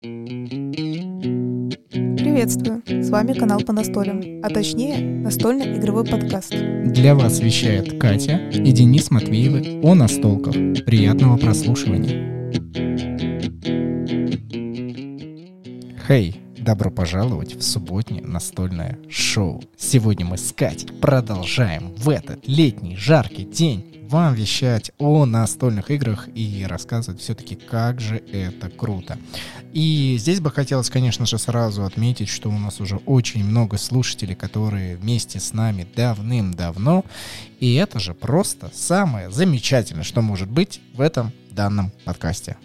Приветствую! С вами канал по настолям, а точнее настольный игровой подкаст. Для вас вещает Катя и Денис Матвеевы о настолках. Приятного прослушивания. Хей, добро пожаловать в субботнее настольное шоу. Сегодня мы с Катей продолжаем в этот летний жаркий день вам вещать о настольных играх и рассказывать все-таки, как же это круто. И здесь бы хотелось, конечно же, сразу отметить, что у нас уже очень много слушателей, которые вместе с нами давным-давно. И это же просто самое замечательное, что может быть в этом данном подкасте.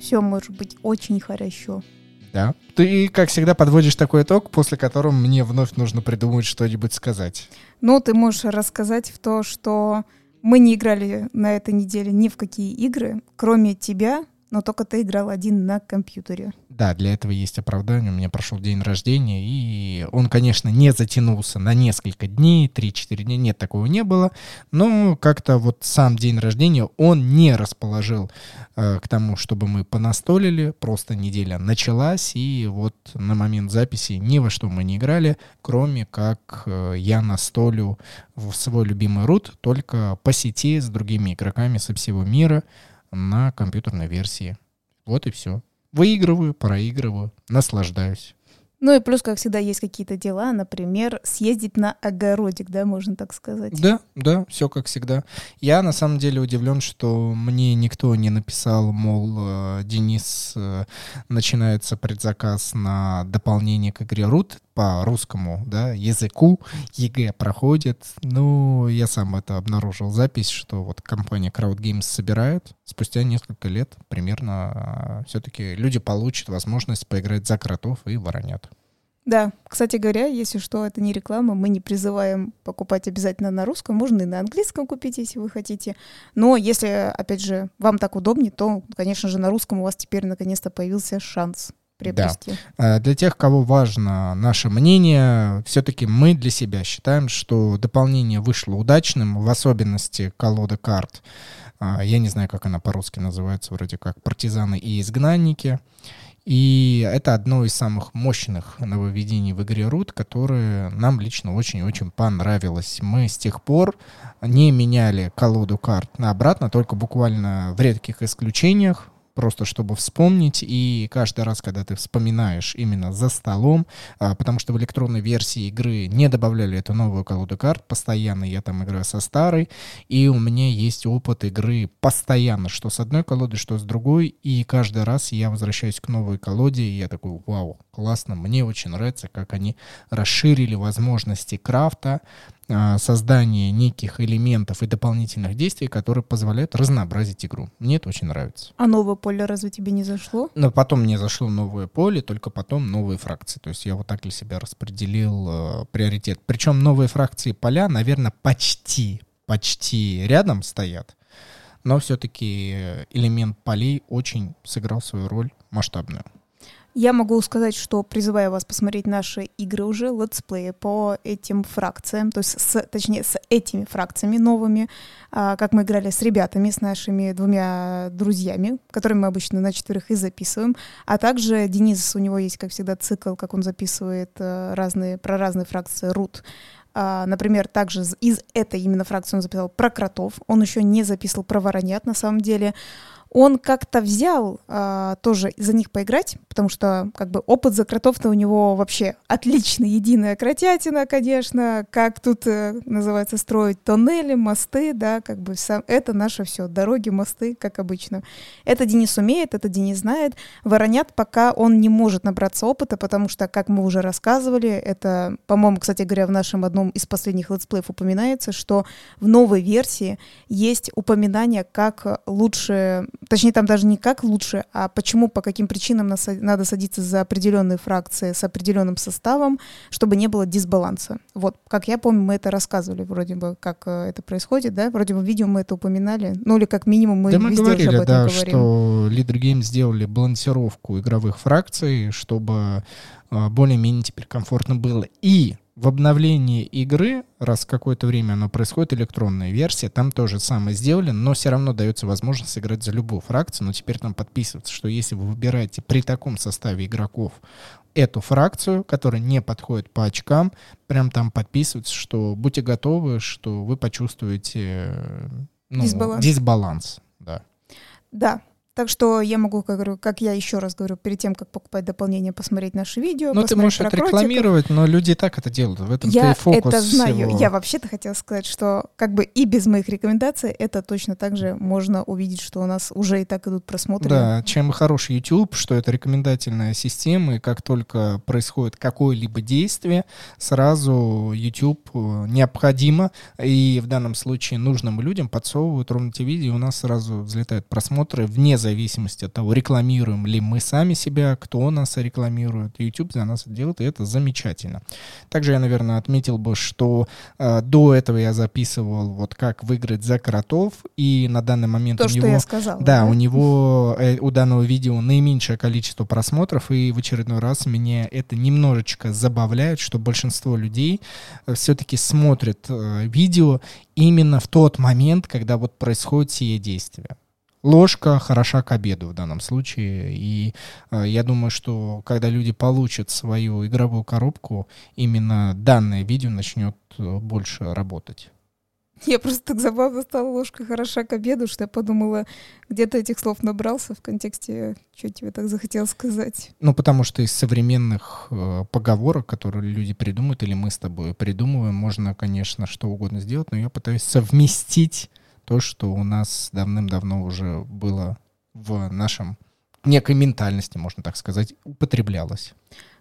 Все может быть очень хорошо. Да. Ты, как всегда, подводишь такой итог, после которого мне вновь нужно придумать что-нибудь сказать. Ну, ты можешь рассказать в то, что мы не играли на этой неделе ни в какие игры, кроме тебя, но только ты играл один на компьютере. Да, для этого есть оправдание. У меня прошел день рождения, и он, конечно, не затянулся на несколько дней, 3-4 дня, нет, такого не было. Но как-то вот сам день рождения, он не расположил э, к тому, чтобы мы понастолили. Просто неделя началась, и вот на момент записи ни во что мы не играли, кроме как э, я настолю в свой любимый рут только по сети с другими игроками со всего мира на компьютерной версии. Вот и все. Выигрываю, проигрываю, наслаждаюсь. Ну и плюс, как всегда, есть какие-то дела, например, съездить на огородик, да, можно так сказать. Да, да, все как всегда. Я на самом деле удивлен, что мне никто не написал, мол, э, Денис, э, начинается предзаказ на дополнение к игре Root по русскому да, языку, ЕГЭ проходит. Ну, я сам это обнаружил запись, что вот компания Crowd Games собирает. Спустя несколько лет примерно а, все-таки люди получат возможность поиграть за кротов и воронят. Да, кстати говоря, если что, это не реклама, мы не призываем покупать обязательно на русском, можно и на английском купить, если вы хотите. Но если, опять же, вам так удобнее, то, конечно же, на русском у вас теперь наконец-то появился шанс приобрести. Да. Для тех, кого важно наше мнение, все-таки мы для себя считаем, что дополнение вышло удачным, в особенности колода карт. А, я не знаю, как она по-русски называется, вроде как «Партизаны и изгнанники». И это одно из самых мощных нововведений в игре Root, которое нам лично очень-очень понравилось. Мы с тех пор не меняли колоду карт на обратно, только буквально в редких исключениях просто чтобы вспомнить. И каждый раз, когда ты вспоминаешь именно за столом, а, потому что в электронной версии игры не добавляли эту новую колоду карт, постоянно я там играю со старой, и у меня есть опыт игры постоянно, что с одной колодой, что с другой, и каждый раз я возвращаюсь к новой колоде, и я такой, вау, классно, мне очень нравится, как они расширили возможности крафта, создание неких элементов и дополнительных действий, которые позволяют разнообразить игру. Мне это очень нравится. А новое поле разве тебе не зашло? Но потом мне зашло новое поле, только потом новые фракции. То есть я вот так для себя распределил э, приоритет. Причем новые фракции поля, наверное, почти, почти рядом стоят. Но все-таки элемент полей очень сыграл свою роль масштабную. Я могу сказать, что призываю вас посмотреть наши игры уже, летсплеи по этим фракциям, то есть с, точнее с этими фракциями новыми, а, как мы играли с ребятами, с нашими двумя друзьями, которыми мы обычно на четверых и записываем, а также Денис, у него есть, как всегда, цикл, как он записывает а, разные, про разные фракции рут. Uh, например, также из этой именно фракции он записал про кротов. Он еще не записывал про воронят, на самом деле он как-то взял а, тоже за них поиграть, потому что как бы опыт за кротов-то у него вообще отличный, единая кротятина, конечно, как тут э, называется строить тоннели, мосты, да, как бы сам, это наше все, дороги, мосты, как обычно. Это Денис умеет, это Денис знает. Воронят пока он не может набраться опыта, потому что, как мы уже рассказывали, это, по-моему, кстати говоря, в нашем одном из последних летсплеев упоминается, что в новой версии есть упоминание, как лучше точнее, там даже не как лучше, а почему, по каким причинам надо садиться за определенные фракции с определенным составом, чтобы не было дисбаланса. Вот, как я помню, мы это рассказывали вроде бы, как э, это происходит, да, вроде бы в видео мы это упоминали, ну или как минимум мы да мы говорили, об этом да, говорим. что Leader Games сделали балансировку игровых фракций, чтобы э, более-менее теперь комфортно было. И В обновлении игры, раз какое-то время оно происходит, электронная версия, там тоже самое сделали, но все равно дается возможность сыграть за любую фракцию, но теперь там подписывается, что если вы выбираете при таком составе игроков эту фракцию, которая не подходит по очкам, прям там подписывается, что будьте готовы, что вы почувствуете ну, дисбаланс. дисбаланс. Да. Да, так что я могу, как, говорю, как я еще раз говорю, перед тем, как покупать дополнение, посмотреть наши видео. Ну, ты можешь это рекламировать, но люди и так это делают. В этом я фокус это знаю. Всего. Я вообще-то хотела сказать, что как бы и без моих рекомендаций это точно так же можно увидеть, что у нас уже и так идут просмотры. Да, чем хороший YouTube, что это рекомендательная система, и как только происходит какое-либо действие, сразу YouTube э, необходимо, и в данном случае нужным людям подсовывают ровно те видео, и у нас сразу взлетают просмотры вне зависимости зависимости от того, рекламируем ли мы сами себя, кто нас рекламирует. YouTube за нас это делает, и это замечательно. Также я, наверное, отметил бы, что э, до этого я записывал вот как выиграть за кротов, и на данный момент То, у что него... я сказала. Да, да? у него, э, у данного видео наименьшее количество просмотров, и в очередной раз меня это немножечко забавляет, что большинство людей э, все-таки смотрят э, видео именно в тот момент, когда вот происходит сие действие ложка хороша к обеду в данном случае. И э, я думаю, что когда люди получат свою игровую коробку, именно данное видео начнет э, больше работать. Я просто так забавно стала ложка хороша к обеду, что я подумала, где то этих слов набрался в контексте, что тебе так захотелось сказать. Ну, потому что из современных э, поговорок, которые люди придумают, или мы с тобой придумываем, можно, конечно, что угодно сделать, но я пытаюсь совместить то, что у нас давным-давно уже было в нашем некой ментальности, можно так сказать, употреблялось.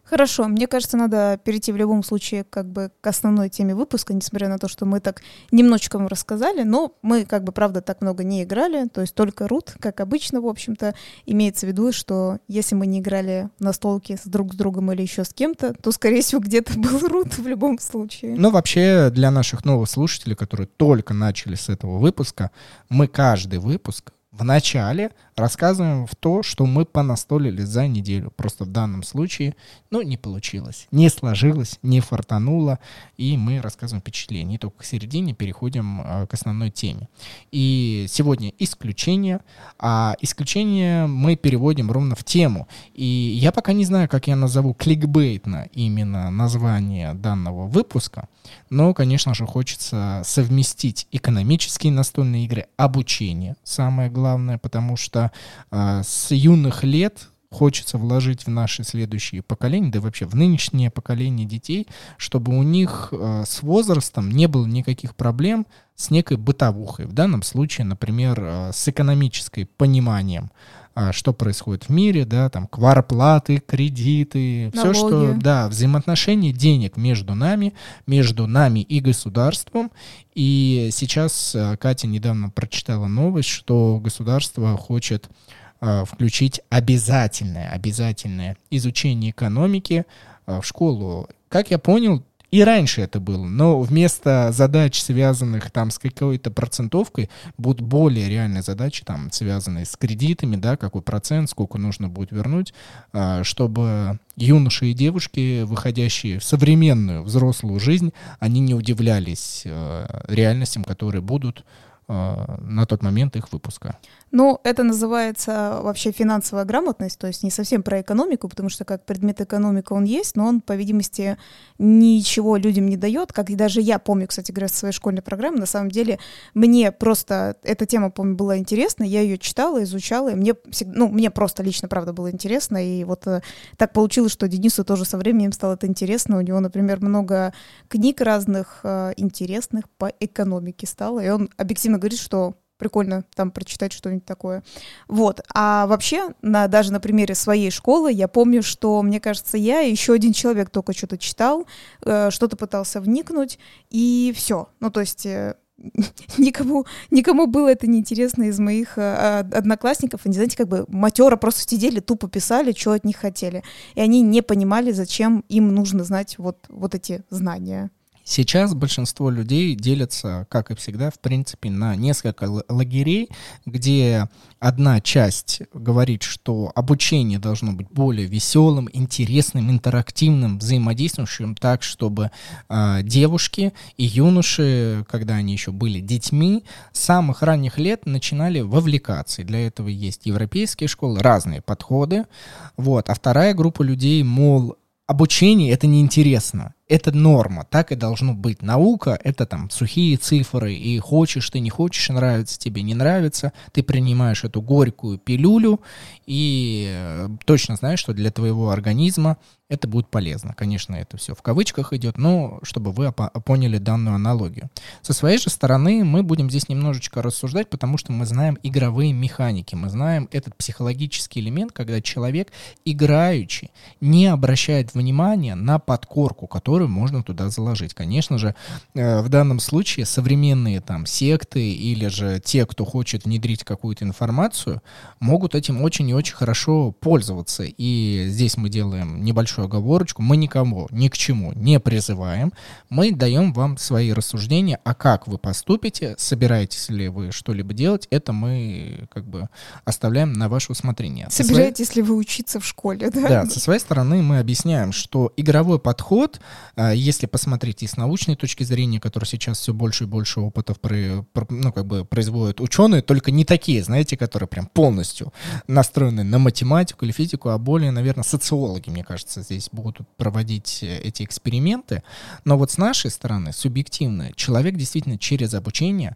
Хорошо, мне кажется, надо перейти в любом случае как бы к основной теме выпуска, несмотря на то, что мы так немножечко вам рассказали, но мы как бы, правда, так много не играли, то есть только рут, как обычно, в общем-то, имеется в виду, что если мы не играли на столке с друг с другом или еще с кем-то, то, скорее всего, где-то был рут в любом случае. Ну, вообще, для наших новых слушателей, которые только начали с этого выпуска, мы каждый выпуск в начале рассказываем в то, что мы понастолили за неделю. Просто в данном случае, ну, не получилось, не сложилось, не фартануло, и мы рассказываем впечатления. И только к середине переходим э, к основной теме. И сегодня исключение, а исключение мы переводим ровно в тему. И я пока не знаю, как я назову кликбейтно именно название данного выпуска, но, конечно же, хочется совместить экономические настольные игры, обучение, самое главное, потому что с юных лет хочется вложить в наши следующие поколения, да и вообще в нынешнее поколение детей, чтобы у них э, с возрастом не было никаких проблем с некой бытовухой. В данном случае, например, э, с экономической пониманием а, что происходит в мире, да, там кварплаты, кредиты, Налоги. все, что, да, взаимоотношения денег между нами, между нами и государством. И сейчас э, Катя недавно прочитала новость, что государство хочет э, включить обязательное, обязательное изучение экономики э, в школу. Как я понял, и раньше это было, но вместо задач, связанных там с какой-то процентовкой, будут более реальные задачи, там, связанные с кредитами, да, какой процент, сколько нужно будет вернуть, а, чтобы юноши и девушки, выходящие в современную взрослую жизнь, они не удивлялись реальностям, которые будут на тот момент их выпуска. Ну, это называется вообще финансовая грамотность, то есть не совсем про экономику, потому что как предмет экономика он есть, но он, по видимости, ничего людям не дает. Как и даже я помню, кстати говоря, в своей школьной программе, на самом деле мне просто эта тема, помню, была интересна, я ее читала, изучала, и мне, ну, мне просто лично, правда, было интересно, и вот э, так получилось, что Денису тоже со временем стало это интересно, у него, например, много книг разных э, интересных по экономике стало, и он объективно говорит, что прикольно там прочитать что-нибудь такое. Вот. А вообще, на, даже на примере своей школы, я помню, что, мне кажется, я и еще один человек только что-то читал, э, что-то пытался вникнуть, и все. Ну, то есть... Э, никому, никому было это неинтересно из моих э, одноклассников. Они, знаете, как бы матера просто сидели, тупо писали, что от них хотели. И они не понимали, зачем им нужно знать вот, вот эти знания. Сейчас большинство людей делятся, как и всегда, в принципе, на несколько лагерей, где одна часть говорит, что обучение должно быть более веселым, интересным, интерактивным, взаимодействующим так, чтобы э, девушки и юноши, когда они еще были детьми, с самых ранних лет начинали вовлекаться. И для этого есть европейские школы, разные подходы. Вот. А вторая группа людей, мол, обучение это неинтересно. Это норма, так и должно быть. Наука — это там сухие цифры, и хочешь ты, не хочешь, нравится тебе, не нравится, ты принимаешь эту горькую пилюлю. И э, точно знаешь, что для твоего организма это будет полезно. Конечно, это все в кавычках идет, но чтобы вы поняли данную аналогию. Со своей же стороны мы будем здесь немножечко рассуждать, потому что мы знаем игровые механики, мы знаем этот психологический элемент, когда человек, играючи, не обращает внимания на подкорку, которую можно туда заложить. Конечно же, э, в данном случае современные там секты или же те, кто хочет внедрить какую-то информацию, могут этим очень и очень хорошо пользоваться. И здесь мы делаем небольшую оговорочку. Мы никого ни к чему не призываем. Мы даем вам свои рассуждения, а как вы поступите, собираетесь ли вы что-либо делать, это мы как бы оставляем на ваше усмотрение. Собираетесь своей... ли вы учиться в школе, да? Да, со своей стороны мы объясняем, что игровой подход а, если посмотреть и с научной точки зрения, который сейчас все больше и больше опытов про, ну, как бы производят ученые, только не такие, знаете, которые прям полностью настроены на математику или физику, а более, наверное, социологи, мне кажется, здесь будут проводить э, эти эксперименты. Но вот с нашей стороны, субъективно, человек действительно через обучение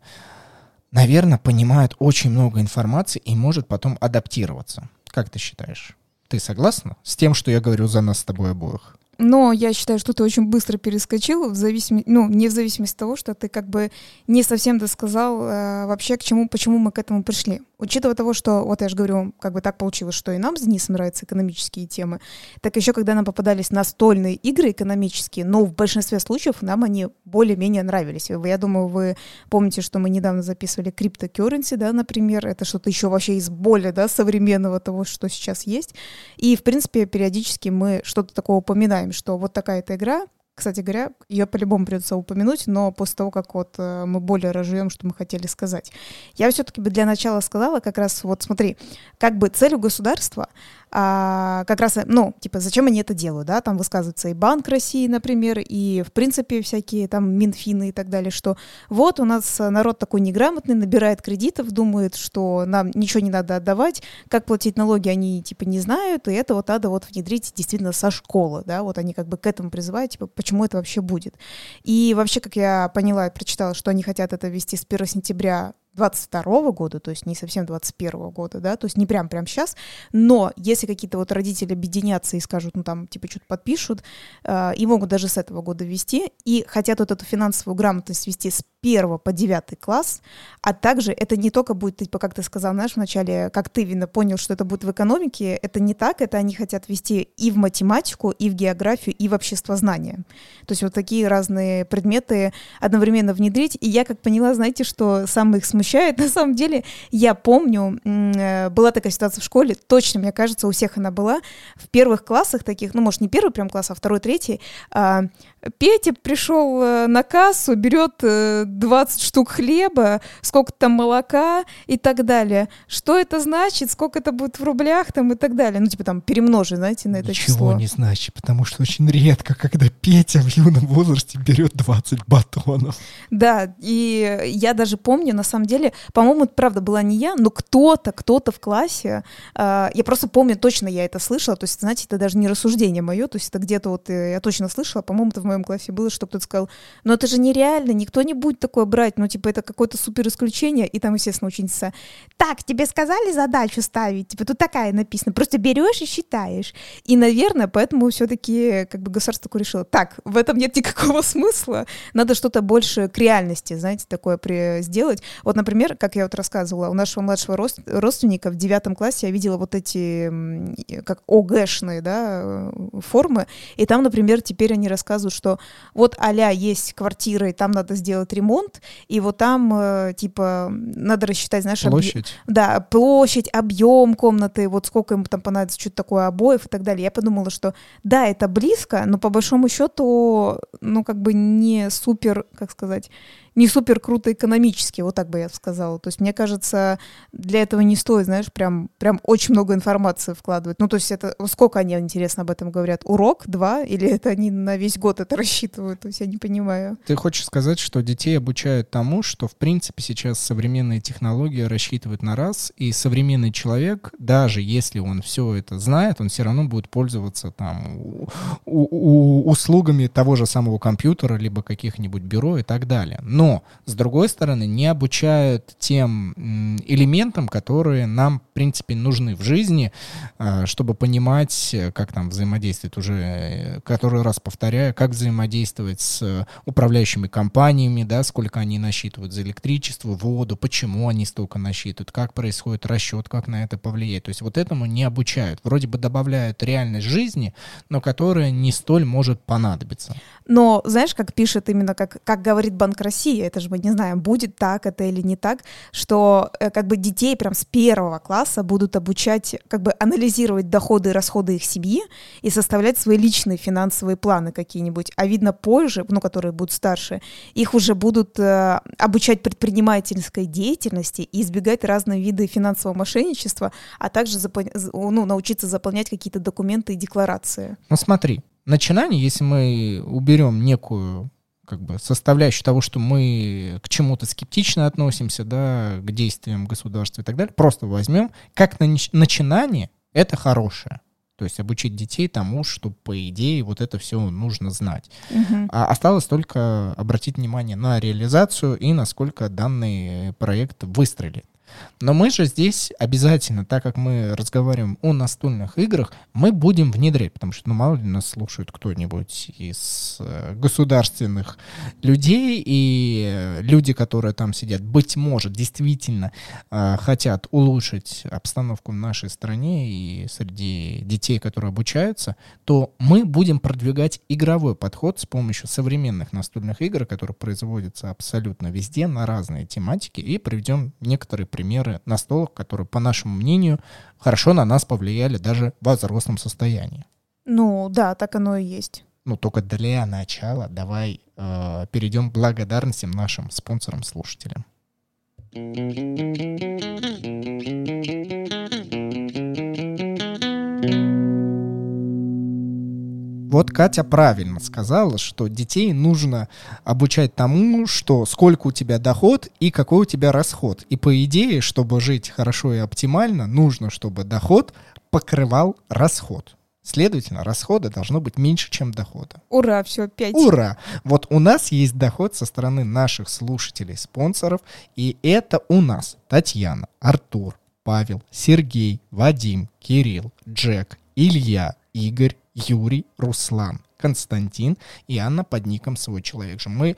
наверное, понимает очень много информации и может потом адаптироваться. Как ты считаешь? Ты согласна с тем, что я говорю за нас с тобой обоих? Но я считаю, что ты очень быстро перескочил, в зависимости, ну, не в зависимости от того, что ты как бы не совсем досказал э, вообще, к чему, почему мы к этому пришли. Учитывая того, что, вот я же говорю, как бы так получилось, что и нам с Денисом нравятся экономические темы, так еще когда нам попадались настольные игры экономические, но в большинстве случаев нам они более-менее нравились. Я думаю, вы помните, что мы недавно записывали криптокерренси, да, например, это что-то еще вообще из более, да, современного того, что сейчас есть. И, в принципе, периодически мы что-то такое упоминаем что вот такая-то игра, кстати говоря, ее по-любому придется упомянуть, но после того, как вот э, мы более разжуем, что мы хотели сказать. Я все-таки бы для начала сказала как раз вот смотри, как бы целью государства а, как раз, ну, типа, зачем они это делают, да, там высказывается и Банк России, например, и, в принципе, всякие там Минфины и так далее, что вот у нас народ такой неграмотный, набирает кредитов, думает, что нам ничего не надо отдавать, как платить налоги они, типа, не знают, и это вот надо вот внедрить действительно со школы, да, вот они как бы к этому призывают, типа, почему это вообще будет. И вообще, как я поняла прочитала, что они хотят это ввести с 1 сентября 22 года, то есть не совсем 21 года, да, то есть не прям прям сейчас, но если какие-то вот родители объединятся и скажут, ну там типа что-то подпишут, э, и могут даже с этого года вести, и хотят вот эту финансовую грамотность вести с 1 по 9 класс, а также это не только будет, типа, как ты сказал, знаешь, вначале, как ты, видно, понял, что это будет в экономике, это не так, это они хотят вести и в математику, и в географию, и в обществознание. То есть вот такие разные предметы одновременно внедрить, и я как поняла, знаете, что самое их смущает, на самом деле, я помню, э, была такая ситуация в школе, точно, мне кажется, у всех она была, в первых классах таких, ну, может, не первый прям класс, а второй, третий, а, Петя пришел э, на кассу, берет 20 э, штук хлеба, сколько там молока и так далее. Что это значит, сколько это будет в рублях там и так далее. Ну, типа там перемножи, знаете, на это Ничего число. Ничего не значит, потому что очень редко, когда Петя в юном возрасте берет 20 батонов. Да, и я даже помню, на самом деле, по-моему, это правда была не я, но кто-то, кто-то в классе, э, я просто помню, точно я это слышала, то есть, знаете, это даже не рассуждение мое, то есть это где-то вот э, я точно слышала, по-моему, это в моем классе было, что кто-то сказал, ну это же нереально, никто не будет такое брать, ну типа это какое-то супер исключение, и там, естественно, ученица, так, тебе сказали задачу ставить, типа тут такая написана, просто берешь и считаешь. И, наверное, поэтому все-таки как бы государство такое решило, так, в этом нет никакого смысла, надо что-то больше к реальности, знаете, такое при... сделать. Вот, например, как я вот рассказывала, у нашего младшего рост... родственника в девятом классе я видела вот эти как ОГЭшные, да, формы, и там, например, теперь они рассказывают, что вот а есть квартира, и там надо сделать ремонт, ремонт, и вот там, э, типа, надо рассчитать, знаешь, площадь. Объ... Да, площадь, объем комнаты, вот сколько ему там понадобится, что-то такое, обоев и так далее. Я подумала, что да, это близко, но по большому счету, ну, как бы не супер, как сказать, не супер круто экономически, вот так бы я сказала. То есть, мне кажется, для этого не стоит, знаешь, прям, прям очень много информации вкладывать. Ну, то есть, это сколько они, интересно, об этом говорят? Урок, два? Или это они на весь год это рассчитывают? То есть, я не понимаю. Ты хочешь сказать, что детей обучают тому, что, в принципе, сейчас современные технологии рассчитывают на раз, и современный человек, даже если он все это знает, он все равно будет пользоваться там у, у, услугами того же самого компьютера, либо каких-нибудь бюро и так далее. Но но, с другой стороны, не обучают тем элементам, которые нам, в принципе, нужны в жизни, а, чтобы понимать, как там взаимодействовать уже, э, который раз повторяю, как взаимодействовать с управляющими компаниями, да, сколько они насчитывают за электричество, воду, почему они столько насчитывают, как происходит расчет, как на это повлияет. То есть вот этому не обучают. Вроде бы добавляют реальность жизни, но которая не столь может понадобиться. Но знаешь, как пишет именно, как, как говорит Банк России, это же мы не знаем, будет так это или не так, что э, как бы детей прям с первого класса будут обучать как бы анализировать доходы и расходы их семьи и составлять свои личные финансовые планы какие-нибудь. А видно позже, ну, которые будут старше, их уже будут э, обучать предпринимательской деятельности и избегать разные виды финансового мошенничества, а также запол- ну, научиться заполнять какие-то документы и декларации. Ну смотри, начинание, если мы уберем некую как бы составляющую того, что мы к чему-то скептично относимся, да, к действиям государства и так далее, просто возьмем, как на начинание это хорошее. То есть обучить детей тому, что, по идее, вот это все нужно знать. Угу. А осталось только обратить внимание на реализацию и насколько данный проект выстрелит. Но мы же здесь обязательно, так как мы разговариваем о настольных играх, мы будем внедрять, потому что, ну, мало ли нас слушает кто-нибудь из э, государственных людей, и люди, которые там сидят, быть может, действительно э, хотят улучшить обстановку в нашей стране и среди детей, которые обучаются, то мы будем продвигать игровой подход с помощью современных настольных игр, которые производятся абсолютно везде, на разные тематики, и приведем некоторые примеры примеры настолок, которые, по нашему мнению, хорошо на нас повлияли даже в взрослом состоянии. Ну да, так оно и есть. Ну только для начала давай э, перейдем к благодарностям нашим спонсорам-слушателям. Вот Катя правильно сказала, что детей нужно обучать тому, что сколько у тебя доход и какой у тебя расход. И по идее, чтобы жить хорошо и оптимально, нужно, чтобы доход покрывал расход. Следовательно, расхода должно быть меньше, чем дохода. Ура, все, пять. Ура! Вот у нас есть доход со стороны наших слушателей, спонсоров, и это у нас Татьяна, Артур, Павел, Сергей, Вадим, Кирилл, Джек, Илья, Игорь, Юрий, Руслан, Константин и Анна под ником «Свой человек же». Мы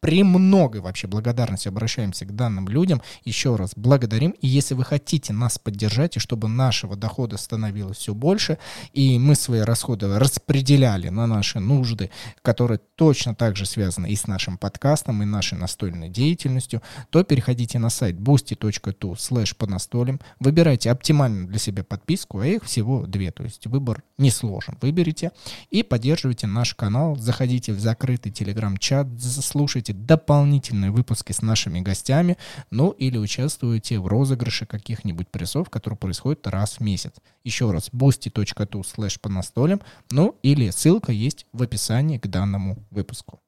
премного вообще благодарности обращаемся к данным людям. Еще раз благодарим. И если вы хотите нас поддержать, и чтобы нашего дохода становилось все больше, и мы свои расходы распределяли на наши нужды, которые точно так же связаны и с нашим подкастом, и нашей настольной деятельностью, то переходите на сайт boosty.tu slash по настолям, выбирайте оптимальную для себя подписку, а их всего две, то есть выбор не сложен. Выберите и поддерживайте наш канал, заходите в закрытый телеграм-чат, слушайте дополнительные выпуски с нашими гостями, ну или участвуете в розыгрыше каких-нибудь призов, которые происходят раз в месяц. Еще раз, boosty.tu slash по настолям, ну или ссылка есть в описании к данному выпуску.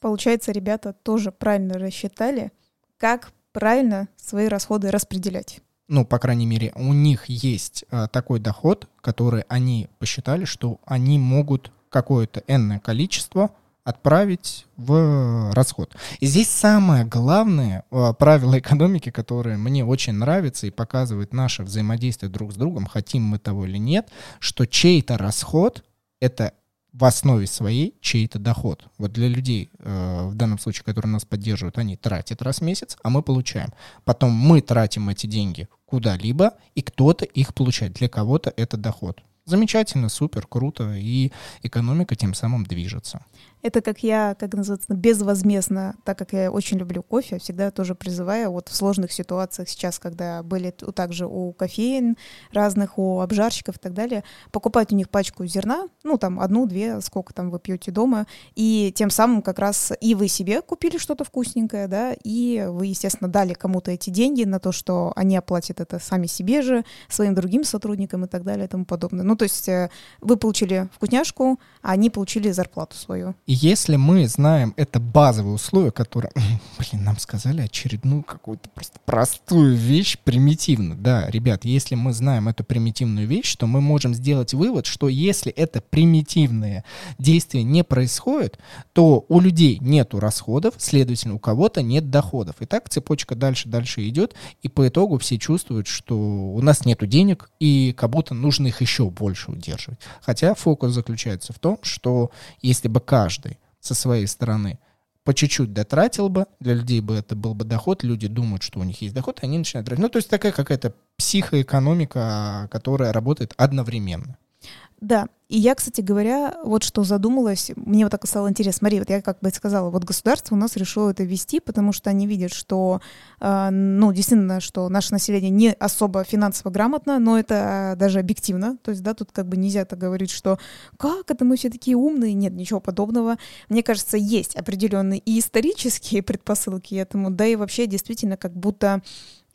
Получается, ребята тоже правильно рассчитали, как правильно свои расходы распределять ну, по крайней мере, у них есть а, такой доход, который они посчитали, что они могут какое-то энное количество отправить в расход. И здесь самое главное э, правило экономики, которое мне очень нравится и показывает наше взаимодействие друг с другом, хотим мы того или нет, что чей-то расход — это в основе своей чей-то доход. Вот для людей, э, в данном случае, которые нас поддерживают, они тратят раз в месяц, а мы получаем. Потом мы тратим эти деньги куда-либо, и кто-то их получает. Для кого-то это доход Замечательно, супер, круто, и экономика тем самым движется. Это как я, как называется, безвозмездно, так как я очень люблю кофе, всегда тоже призываю вот в сложных ситуациях сейчас, когда были также у кофеин разных, у обжарщиков и так далее, покупать у них пачку зерна, ну там одну-две, сколько там вы пьете дома, и тем самым как раз и вы себе купили что-то вкусненькое, да, и вы, естественно, дали кому-то эти деньги на то, что они оплатят это сами себе же, своим другим сотрудникам и так далее и тому подобное. Ну, то есть э, вы получили вкусняшку, а они получили зарплату свою. И если мы знаем это базовые условия, которые, блин, нам сказали очередную какую-то просто простую вещь, примитивно. Да, ребят, если мы знаем эту примитивную вещь, то мы можем сделать вывод, что если это примитивное действие не происходит, то у людей нету расходов, следовательно, у кого-то нет доходов. И так цепочка дальше-дальше идет, и по итогу все чувствуют, что у нас нету денег, и как будто нужно их еще больше удерживать. Хотя фокус заключается в том, что если бы каждый со своей стороны по чуть-чуть дотратил бы, для людей бы это был бы доход, люди думают, что у них есть доход, и они начинают тратить. Ну, то есть такая какая-то психоэкономика, которая работает одновременно. Да, и я, кстати говоря, вот что задумалась, мне вот так стало интересно. Смотри, вот я как бы сказала, вот государство у нас решило это вести, потому что они видят, что, э, ну, действительно, что наше население не особо финансово грамотно, но это даже объективно. То есть, да, тут как бы нельзя так говорить, что как это мы все такие умные. Нет, ничего подобного. Мне кажется, есть определенные и исторические предпосылки этому, да и вообще действительно как будто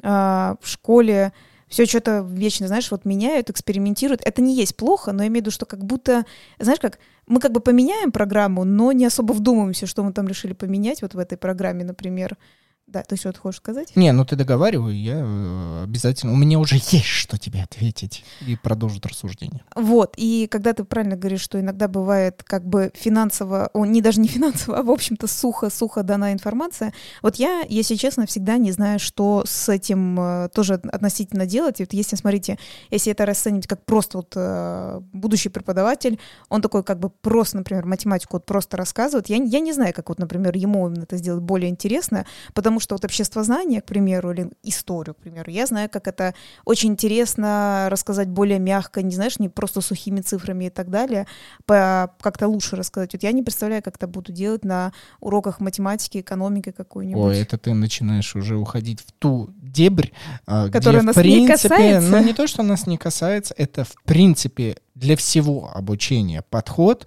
э, в школе все что-то вечно, знаешь, вот меняют, экспериментируют. Это не есть плохо, но я имею в виду, что как будто, знаешь, как мы как бы поменяем программу, но не особо вдумываемся, что мы там решили поменять вот в этой программе, например. Да, ты что-то хочешь сказать? Не, ну ты договаривай, я э, обязательно... У меня уже есть что тебе ответить и продолжить рассуждение. Вот, и когда ты правильно говоришь, что иногда бывает как бы финансово, о, не даже не финансово, а в общем-то сухо-сухо дана информация, вот я, если честно, всегда не знаю, что с этим э, тоже относительно делать. И вот если, смотрите, если это расценивать как просто вот э, будущий преподаватель, он такой как бы просто, например, математику вот просто рассказывает, я, я не знаю, как вот, например, ему именно это сделать более интересно, потому потому что вот обществознание, к примеру, или историю, к примеру, я знаю, как это очень интересно рассказать более мягко, не знаешь, не просто сухими цифрами и так далее, как-то лучше рассказать. Вот я не представляю, как это буду делать на уроках математики, экономики какой-нибудь. Ой, это ты начинаешь уже уходить в ту дебрь, а, которая где, нас в принципе, не касается. Ну, не то, что нас не касается, это в принципе для всего обучения подход,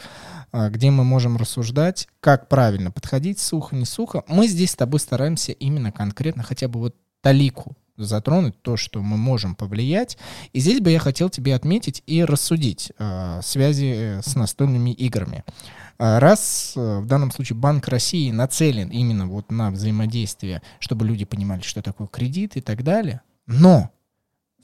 а, где мы можем рассуждать, как правильно подходить, сухо, не сухо. Мы здесь с тобой стараемся именно конкретно хотя бы вот талику затронуть то, что мы можем повлиять. И здесь бы я хотел тебе отметить и рассудить э, связи с настольными играми. А, раз э, в данном случае Банк России нацелен именно вот на взаимодействие, чтобы люди понимали, что такое кредит и так далее, но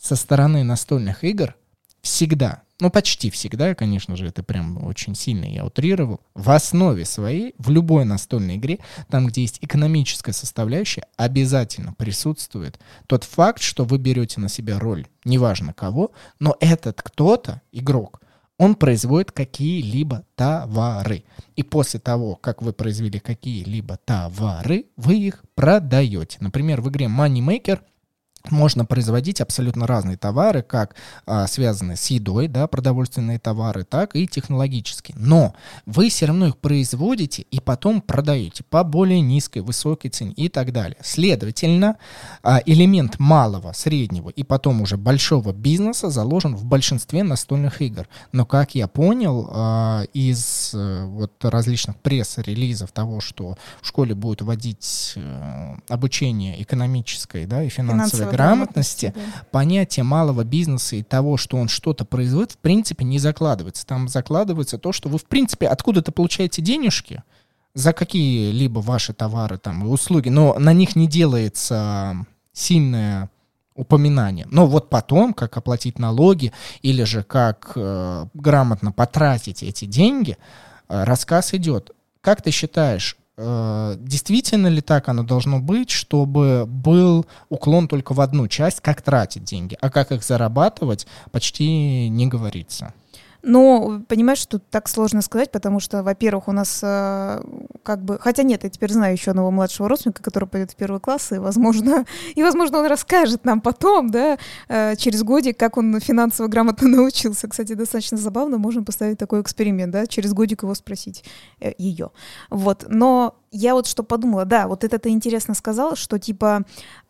со стороны настольных игр всегда ну почти всегда, конечно же, это прям очень сильно я утрировал, в основе своей, в любой настольной игре, там, где есть экономическая составляющая, обязательно присутствует тот факт, что вы берете на себя роль, неважно кого, но этот кто-то, игрок, он производит какие-либо товары. И после того, как вы произвели какие-либо товары, вы их продаете. Например, в игре Moneymaker – можно производить абсолютно разные товары, как а, связанные с едой, да, продовольственные товары, так и технологические. Но вы все равно их производите и потом продаете по более низкой, высокой цене и так далее. Следовательно, а, элемент малого, среднего и потом уже большого бизнеса заложен в большинстве настольных игр. Но, как я понял а, из а, вот различных пресс-релизов того, что в школе будет вводить а, обучение экономическое да, и финансовое грамотности, да. понятие малого бизнеса и того, что он что-то производит, в принципе, не закладывается. Там закладывается то, что вы, в принципе, откуда-то получаете денежки за какие-либо ваши товары там, и услуги, но на них не делается сильное упоминание. Но вот потом, как оплатить налоги или же как э, грамотно потратить эти деньги, э, рассказ идет. Как ты считаешь, действительно ли так оно должно быть, чтобы был уклон только в одну часть, как тратить деньги, а как их зарабатывать, почти не говорится. Но понимаешь, тут так сложно сказать, потому что, во-первых, у нас э, как бы... Хотя нет, я теперь знаю еще одного младшего родственника, который пойдет в первый класс, и, возможно, и, возможно он расскажет нам потом, да, э, через годик, как он финансово грамотно научился. Кстати, достаточно забавно, можем поставить такой эксперимент, да, через годик его спросить, э, ее. Вот, но я вот что подумала, да, вот это ты интересно сказал, что типа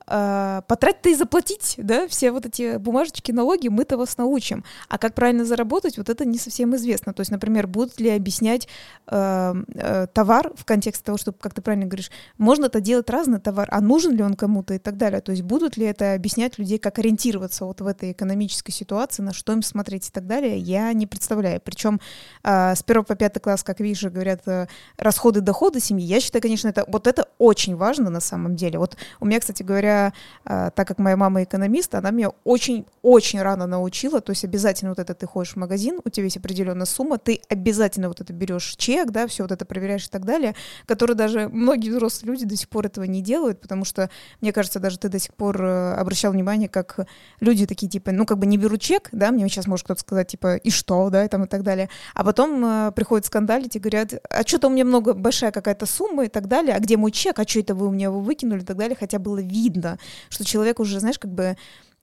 э, потратить-то и заплатить, да, все вот эти бумажечки, налоги, мы-то вас научим. А как правильно заработать, вот это не совсем известно. То есть, например, будут ли объяснять э, э, товар в контексте того, что, как ты правильно говоришь, можно это делать разный товар, а нужен ли он кому-то и так далее. То есть будут ли это объяснять людей, как ориентироваться вот в этой экономической ситуации, на что им смотреть и так далее, я не представляю. Причем э, с первого по пятый класс, как видишь, говорят, э, расходы, доходы семьи, я считаю, конечно, это вот это очень важно на самом деле. Вот у меня, кстати говоря, э, так как моя мама экономист, она меня очень-очень рано научила, то есть обязательно вот это ты ходишь в магазин, у тебя есть определенная сумма, ты обязательно вот это берешь чек, да, все вот это проверяешь и так далее, который даже многие взрослые люди до сих пор этого не делают, потому что, мне кажется, даже ты до сих пор э, обращал внимание, как люди такие, типа, ну, как бы не беру чек, да, мне сейчас может кто-то сказать, типа, и что, да, и там и так далее, а потом э, приходят скандалить и говорят, а что-то у меня много, большая какая-то сумма и так далее, а где мой чек, а что это вы у меня его выкинули? и так далее, хотя было видно, видно, что человек уже, знаешь, как бы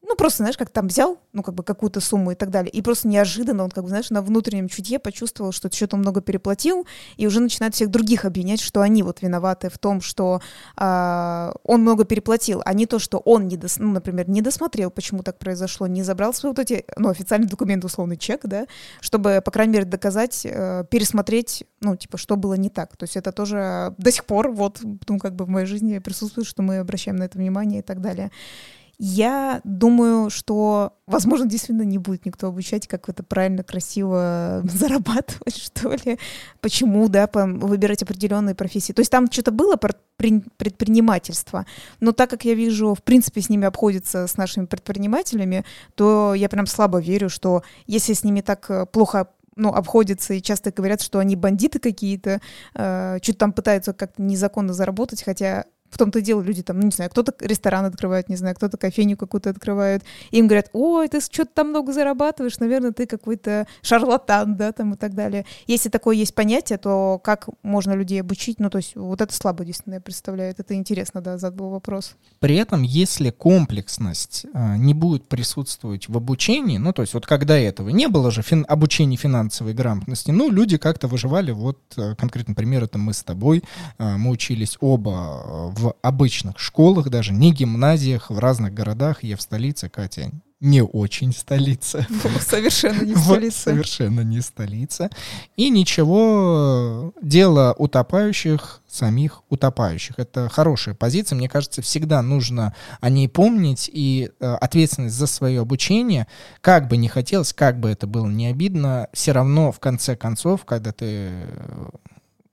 ну, просто, знаешь, как там взял, ну, как бы какую-то сумму и так далее, и просто неожиданно он, как бы, знаешь, на внутреннем чутье почувствовал, что что-то много переплатил, и уже начинает всех других обвинять, что они вот виноваты в том, что э, он много переплатил, а не то, что он, не дос, ну, например, не досмотрел, почему так произошло, не забрал свои вот эти, ну, официальный документ, условный чек, да, чтобы, по крайней мере, доказать, э, пересмотреть, ну, типа, что было не так. То есть это тоже до сих пор вот, ну, как бы в моей жизни присутствует, что мы обращаем на это внимание и так далее. Я думаю, что, возможно, действительно не будет никто обучать, как это правильно, красиво зарабатывать, что ли. Почему, да, выбирать определенные профессии. То есть там что-то было про предпринимательство, но так как я вижу, в принципе, с ними обходится, с нашими предпринимателями, то я прям слабо верю, что если с ними так э, плохо ну, обходятся и часто говорят, что они бандиты какие-то, э, что-то там пытаются как-то незаконно заработать, хотя в том-то и дело, люди там, ну, не знаю, кто-то ресторан открывает, не знаю, кто-то кофейню какую-то открывает. И им говорят, ой, ты что-то там много зарабатываешь, наверное, ты какой-то шарлатан, да, там и так далее. Если такое есть понятие, то как можно людей обучить? Ну, то есть вот это слабо, действительно, я представляю. Это интересно, да, задал вопрос. При этом, если комплексность э, не будет присутствовать в обучении, ну, то есть вот когда этого не было же фин- обучения финансовой грамотности, ну, люди как-то выживали, вот э, конкретно пример это мы с тобой, э, мы учились оба в обычных школах, даже не гимназиях, в разных городах. Я в столице, Катя, не очень столица. Совершенно не столица. Совершенно не столица. И ничего, дело утопающих, самих утопающих. Это хорошая позиция. Мне кажется, всегда нужно о ней помнить и э, ответственность за свое обучение, как бы не хотелось, как бы это было не обидно, все равно в конце концов, когда ты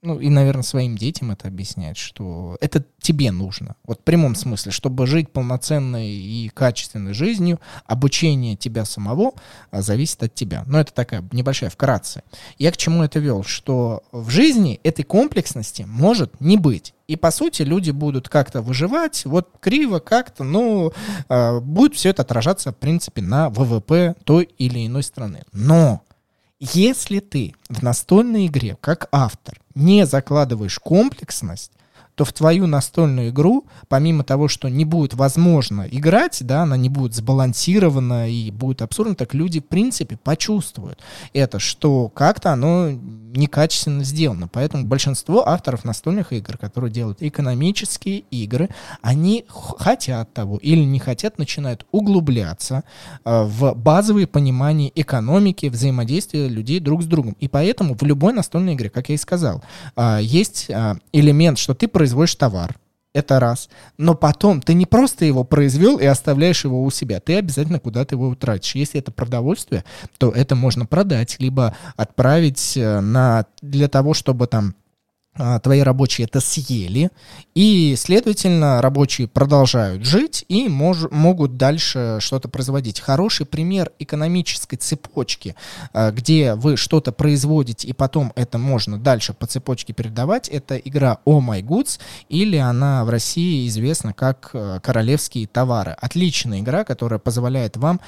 ну и, наверное, своим детям это объяснять, что это тебе нужно. Вот в прямом смысле, чтобы жить полноценной и качественной жизнью, обучение тебя самого а, зависит от тебя. Но это такая небольшая вкратце. Я к чему это вел? Что в жизни этой комплексности может не быть. И по сути люди будут как-то выживать, вот криво как-то, но э, будет все это отражаться, в принципе, на ВВП той или иной страны. Но если ты в настольной игре, как автор, не закладываешь комплексность, то в твою настольную игру, помимо того, что не будет возможно играть, да, она не будет сбалансирована и будет абсурдно, так люди, в принципе, почувствуют это, что как-то оно некачественно сделано. Поэтому большинство авторов настольных игр, которые делают экономические игры, они хотят того или не хотят, начинают углубляться э, в базовые понимания экономики, взаимодействия людей друг с другом. И поэтому в любой настольной игре, как я и сказал, э, есть э, элемент, что ты производишь производишь товар, это раз. Но потом ты не просто его произвел и оставляешь его у себя, ты обязательно куда-то его утратишь. Если это продовольствие, то это можно продать, либо отправить э, на, для того, чтобы там твои рабочие это съели, и, следовательно, рабочие продолжают жить и мож, могут дальше что-то производить. Хороший пример экономической цепочки, а, где вы что-то производите, и потом это можно дальше по цепочке передавать, это игра Oh My Goods, или она в России известна как а, Королевские товары. Отличная игра, которая позволяет вам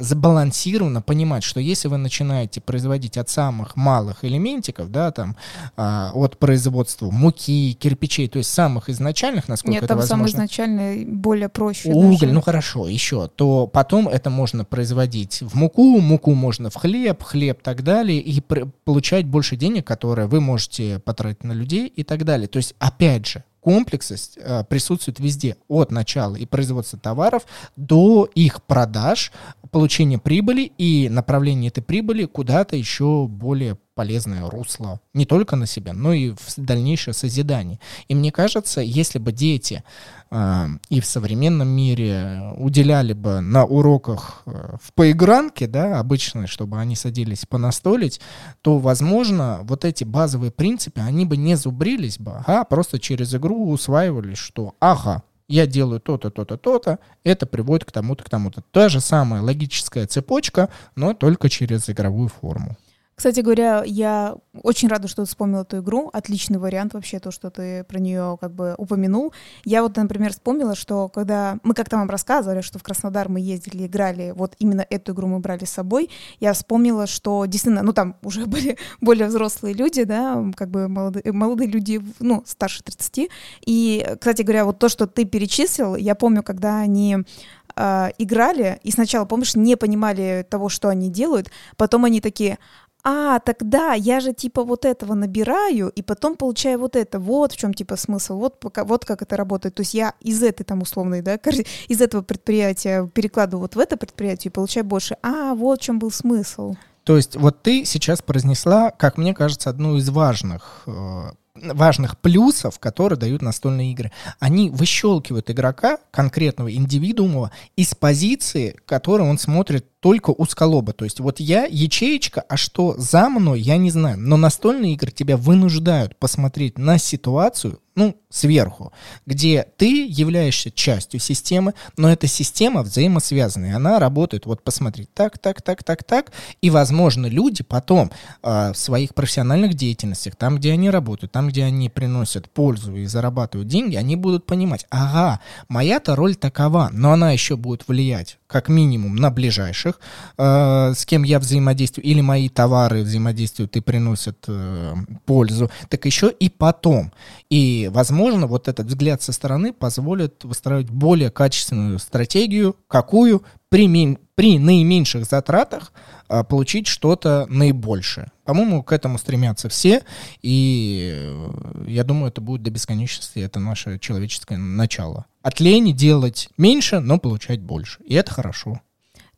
забалансированно понимать, что если вы начинаете производить от самых малых элементиков, да, там, от производства производству муки, кирпичей, то есть самых изначальных, насколько Нет, это там возможно. самый изначальный более проще. Уголь, даже. ну хорошо, еще. То потом это можно производить в муку, муку можно в хлеб, хлеб так далее, и получать больше денег, которые вы можете потратить на людей и так далее. То есть, опять же, комплексность э, присутствует везде, от начала и производства товаров до их продаж, получения прибыли и направления этой прибыли куда-то еще более полезное русло не только на себя, но и в дальнейшее созидание. И мне кажется, если бы дети э, и в современном мире уделяли бы на уроках э, в поигранке, да, обычно, чтобы они садились понастолить, то, возможно, вот эти базовые принципы, они бы не зубрились бы, а просто через игру усваивались, что ага, я делаю то-то, то-то, то-то, это приводит к тому-то, к тому-то. Та же самая логическая цепочка, но только через игровую форму. Кстати говоря, я очень рада, что ты вспомнил эту игру. Отличный вариант вообще, то, что ты про нее как бы упомянул. Я вот, например, вспомнила, что когда мы как-то вам рассказывали, что в Краснодар мы ездили, играли, вот именно эту игру мы брали с собой, я вспомнила, что действительно, ну там уже были более взрослые люди, да, как бы молодые, молодые люди, ну, старше 30. И, кстати говоря, вот то, что ты перечислил, я помню, когда они э, играли, и сначала, помнишь, не понимали того, что они делают, потом они такие, а, тогда я же типа вот этого набираю, и потом получаю вот это. Вот в чем типа смысл, вот, пока, вот как это работает. То есть я из этой там условной, да, из этого предприятия перекладываю вот в это предприятие и получаю больше. А, вот в чем был смысл. То есть вот ты сейчас произнесла, как мне кажется, одну из важных э, важных плюсов, которые дают настольные игры. Они выщелкивают игрока, конкретного индивидуума, из позиции, которой он смотрит только узколоба. То есть вот я ячеечка, а что за мной, я не знаю. Но настольные игры тебя вынуждают посмотреть на ситуацию, ну, сверху, где ты являешься частью системы, но эта система взаимосвязанная, она работает, вот посмотреть, так, так, так, так, так, и, возможно, люди потом э, в своих профессиональных деятельностях, там, где они работают, там, где они приносят пользу и зарабатывают деньги, они будут понимать, ага, моя-то роль такова, но она еще будет влиять, как минимум, на ближайших, э, с кем я взаимодействую, или мои товары взаимодействуют и приносят э, пользу, так еще и потом. И возможно, вот этот взгляд со стороны позволит выстраивать более качественную стратегию, какую при, при наименьших затратах а, получить что-то наибольшее. По-моему, к этому стремятся все, и э, я думаю, это будет до бесконечности, это наше человеческое начало. От лени делать меньше, но получать больше, и это хорошо.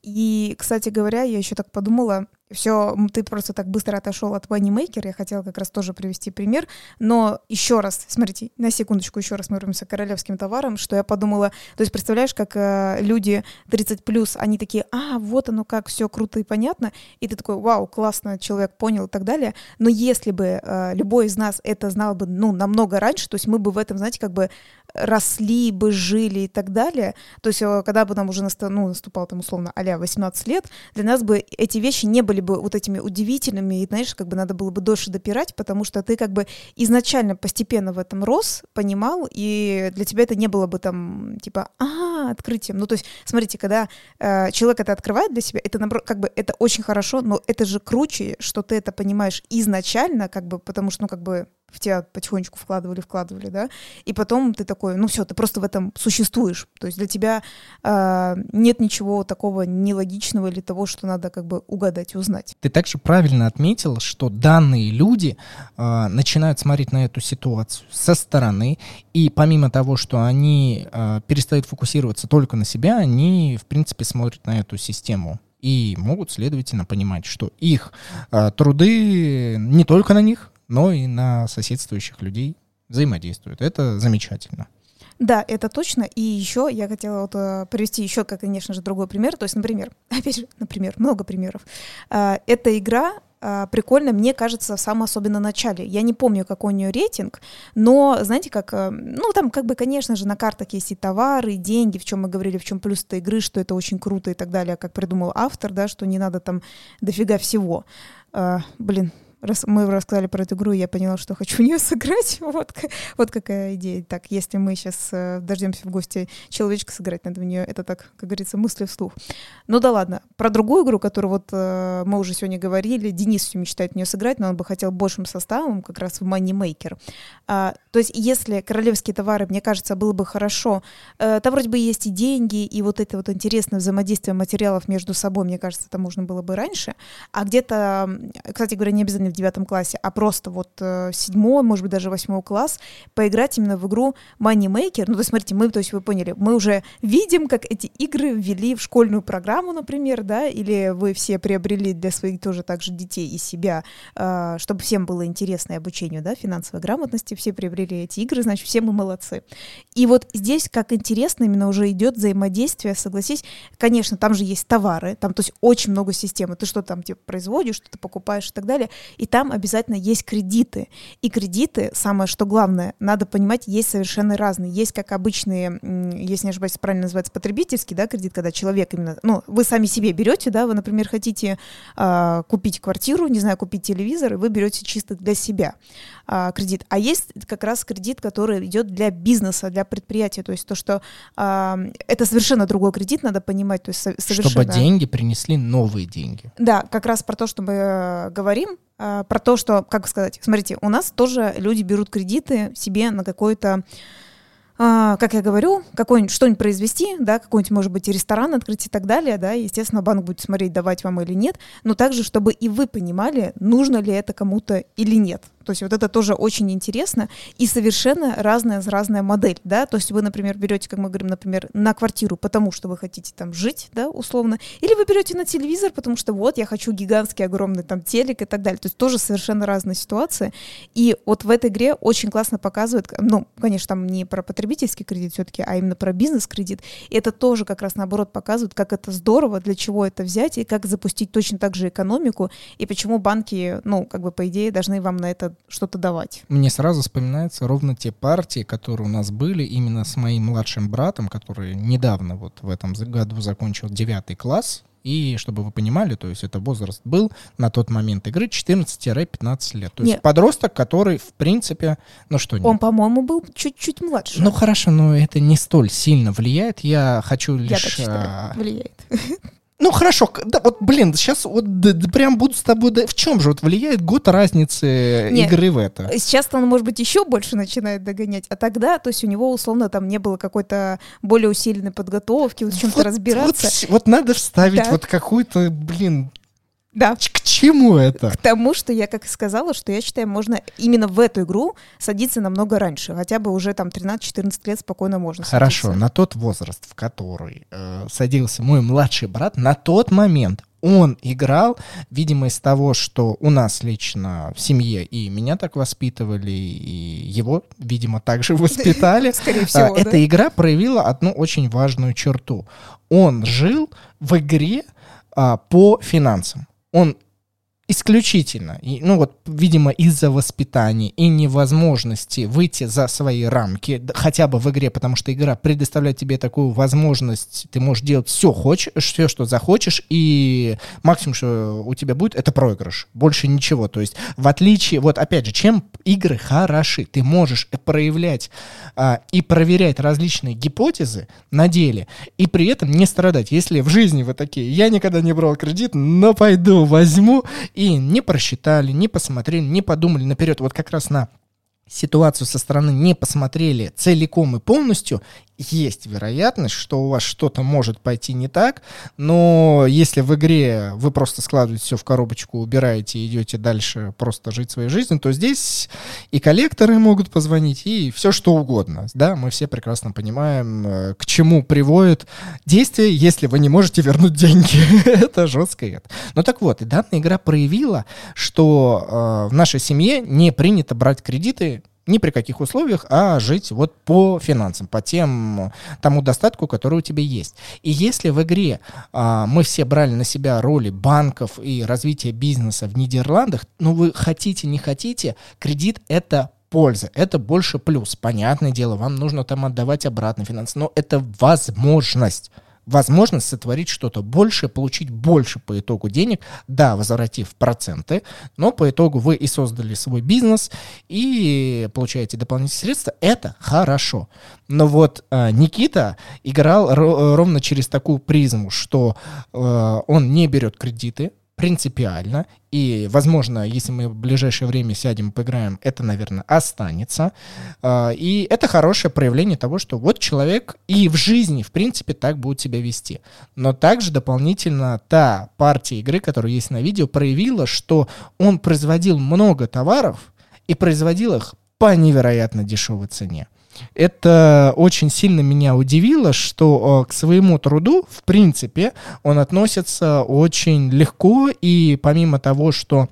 И, кстати говоря, я еще так подумала, все, ты просто так быстро отошел от Moneymaker, я хотела как раз тоже привести пример, но еще раз, смотрите, на секундочку еще раз мы вернемся к королевским товарам, что я подумала, то есть представляешь, как э, люди 30 плюс, они такие, а, вот оно как, все круто и понятно, и ты такой, вау, классно, человек понял и так далее, но если бы э, любой из нас это знал бы, ну, намного раньше, то есть мы бы в этом, знаете, как бы росли бы, жили и так далее, то есть э, когда бы нам уже настал, ну, наступал там условно а 18 лет, для нас бы эти вещи не были бы вот этими удивительными, и, знаешь, как бы надо было бы дольше допирать, потому что ты как бы изначально постепенно в этом рос, понимал, и для тебя это не было бы там, типа, а, открытием. Ну, то есть, смотрите, когда э, человек это открывает для себя, это, как бы, это очень хорошо, но это же круче, что ты это понимаешь изначально, как бы, потому что, ну, как бы, в тебя потихонечку вкладывали, вкладывали, да, и потом ты такой, ну все, ты просто в этом существуешь, то есть для тебя э, нет ничего такого нелогичного или того, что надо как бы угадать, узнать. Ты также правильно отметил, что данные люди э, начинают смотреть на эту ситуацию со стороны, и помимо того, что они э, перестают фокусироваться только на себя, они, в принципе, смотрят на эту систему и могут, следовательно, понимать, что их э, труды не только на них, но и на соседствующих людей взаимодействуют. Это замечательно. Да, это точно. И еще я хотела вот э, привести еще, как, конечно же, другой пример. То есть, например, опять же, например, много примеров. Э, эта игра э, прикольно, мне кажется, в самом особенно начале. Я не помню, какой у нее рейтинг, но, знаете, как, э, ну, там, как бы, конечно же, на картах есть и товары, и деньги, в чем мы говорили, в чем плюс этой игры, что это очень круто и так далее, как придумал автор, да, что не надо там дофига всего. Э, блин, раз мы рассказали про эту игру, я поняла, что хочу в нее сыграть. Вот, вот какая идея. Так, если мы сейчас э, дождемся в гости человечка сыграть, надо в нее, это так, как говорится, мысли вслух. Ну да ладно. Про другую игру, которую вот э, мы уже сегодня говорили, Денис все мечтает в нее сыграть, но он бы хотел большим составом, как раз в Moneymaker. А, то есть если королевские товары, мне кажется, было бы хорошо, э, там вроде бы есть и деньги, и вот это вот интересное взаимодействие материалов между собой, мне кажется, это можно было бы раньше. А где-то, кстати говоря, не обязательно в девятом классе, а просто вот э, седьмой, может быть, даже восьмой класс, поиграть именно в игру Moneymaker. Ну, то есть, смотрите, мы, то есть, вы поняли, мы уже видим, как эти игры ввели в школьную программу, например, да, или вы все приобрели для своих тоже также детей и себя, э, чтобы всем было интересно и обучению, да, финансовой грамотности, все приобрели эти игры, значит, все мы молодцы. И вот здесь, как интересно, именно уже идет взаимодействие, согласись, конечно, там же есть товары, там, то есть, очень много системы, ты что там, типа, производишь, что-то покупаешь и так далее, и там обязательно есть кредиты. И кредиты, самое что главное, надо понимать, есть совершенно разные. Есть как обычные, если не ошибаюсь, правильно называется, потребительский да, кредит, когда человек именно, ну, вы сами себе берете, да, вы, например, хотите э, купить квартиру, не знаю, купить телевизор, и вы берете чисто для себя э, кредит. А есть как раз кредит, который идет для бизнеса, для предприятия, то есть то, что э, это совершенно другой кредит, надо понимать, то есть совершенно... Чтобы деньги принесли новые деньги. Да, как раз про то, что мы э, говорим, про то, что, как сказать, смотрите, у нас тоже люди берут кредиты себе на какой-то а, как я говорю, какой-нибудь что-нибудь произвести, да, какой-нибудь, может быть, ресторан открыть и так далее, да, естественно, банк будет смотреть, давать вам или нет, но также, чтобы и вы понимали, нужно ли это кому-то или нет. То есть вот это тоже очень интересно и совершенно разная разная модель, да. То есть вы, например, берете, как мы говорим, например, на квартиру, потому что вы хотите там жить, да, условно, или вы берете на телевизор, потому что вот я хочу гигантский огромный там телек и так далее. То есть тоже совершенно разная ситуация. И вот в этой игре очень классно показывают, ну, конечно, там не про потребительский кредит все-таки, а именно про бизнес-кредит. И это тоже как раз наоборот показывает, как это здорово, для чего это взять и как запустить точно так же экономику и почему банки, ну, как бы по идее должны вам на это что-то давать. Мне сразу вспоминаются ровно те партии, которые у нас были именно с моим младшим братом, который недавно вот в этом году закончил девятый класс. И чтобы вы понимали, то есть это возраст был на тот момент игры 14-15 лет. То есть нет. подросток, который, в принципе, ну что... Он, по-моему, был чуть-чуть младше. Ну хорошо, но это не столь сильно влияет. Я хочу лишь... Я так считаю, а, влияет. Ну хорошо, да, вот блин, сейчас вот да, да, прям буду с тобой. Да, в чем же вот влияет год разницы Нет, игры в это? Сейчас он, может быть, еще больше начинает догонять, а тогда, то есть у него условно там не было какой-то более усиленной подготовки, вот в чем-то вот, разбираться. Вот, вот надо вставить да. вот какую-то, блин, да. К чему это? К тому, что я как сказала, что я считаю, можно именно в эту игру садиться намного раньше. Хотя бы уже там 13-14 лет спокойно можно Хорошо, садиться. на тот возраст, в который э, садился мой младший брат, на тот момент он играл, видимо, из того, что у нас лично в семье и меня так воспитывали, и его, видимо, также воспитали. Скорее всего, Эта игра проявила одну очень важную черту. Он жил в игре а, по финансам он исключительно, ну вот, видимо, из-за воспитания и невозможности выйти за свои рамки, хотя бы в игре, потому что игра предоставляет тебе такую возможность, ты можешь делать все хочешь, все, что захочешь, и максимум, что у тебя будет, это проигрыш, больше ничего. То есть, в отличие, вот опять же, чем игры хороши, ты можешь проявлять а, и проверять различные гипотезы на деле, и при этом не страдать. Если в жизни вы такие, я никогда не брал кредит, но пойду возьму, и не просчитали, не посмотрели, не подумали наперед вот как раз на ситуацию со стороны не посмотрели целиком и полностью, есть вероятность, что у вас что-то может пойти не так, но если в игре вы просто складываете все в коробочку, убираете и идете дальше просто жить своей жизнью, то здесь и коллекторы могут позвонить, и все что угодно. Да, мы все прекрасно понимаем, э, к чему приводит действие, если вы не можете вернуть деньги. это жестко. Это. Ну так вот, и данная игра проявила, что э, в нашей семье не принято брать кредиты Ни при каких условиях, а жить вот по финансам, по тем, тому достатку, который у тебя есть. И если в игре а, мы все брали на себя роли банков и развития бизнеса в Нидерландах, ну вы хотите, не хотите, кредит это польза, это больше плюс. Понятное дело, вам нужно там отдавать обратно финансы, но это возможность возможность сотворить что-то большее, получить больше по итогу денег, да, возвратив проценты, но по итогу вы и создали свой бизнес, и получаете дополнительные средства, это хорошо. Но вот э, Никита играл ровно через такую призму, что э, он не берет кредиты, принципиально. И, возможно, если мы в ближайшее время сядем и поиграем, это, наверное, останется. А, и это хорошее проявление того, что вот человек и в жизни, в принципе, так будет себя вести. Но также дополнительно та партия игры, которая есть на видео, проявила, что он производил много товаров и производил их по невероятно дешевой цене это очень сильно меня удивило, что э, к своему труду, в принципе, он относится очень легко, и помимо того, что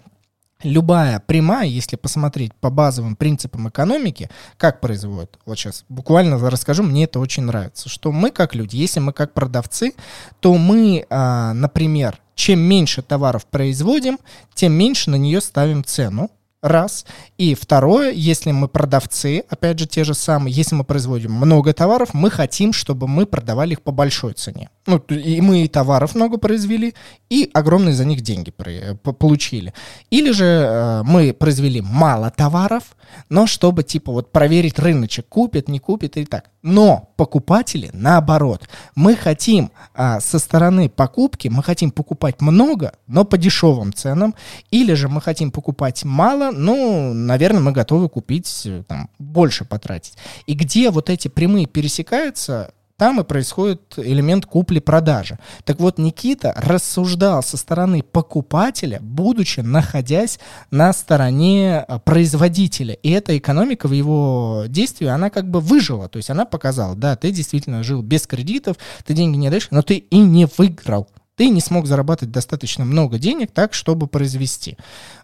любая прямая, если посмотреть по базовым принципам экономики, как производят, вот сейчас буквально расскажу, мне это очень нравится, что мы как люди, если мы как продавцы, то мы, а, например, чем меньше товаров производим, тем меньше на нее ставим цену, раз. И второе, если мы продавцы, опять же, те же самые, если мы производим много товаров, мы хотим, чтобы мы продавали их по большой цене. Ну, и мы и товаров много произвели, и огромные за них деньги получили. Или же э, мы произвели мало товаров, но чтобы, типа, вот проверить рыночек, купит, не купит и так. Но покупатели, наоборот, мы хотим а, со стороны покупки, мы хотим покупать много, но по дешевым ценам, или же мы хотим покупать мало, ну, наверное, мы готовы купить, э, там, больше потратить. И где вот эти прямые пересекаются, там и происходит элемент купли-продажи. Так вот, Никита рассуждал со стороны покупателя, будучи находясь на стороне а, производителя. И эта экономика в его действии, она как бы выжила. То есть она показала, да, ты действительно жил без кредитов, ты деньги не даешь, но ты и не выиграл ты не смог заработать достаточно много денег так, чтобы произвести.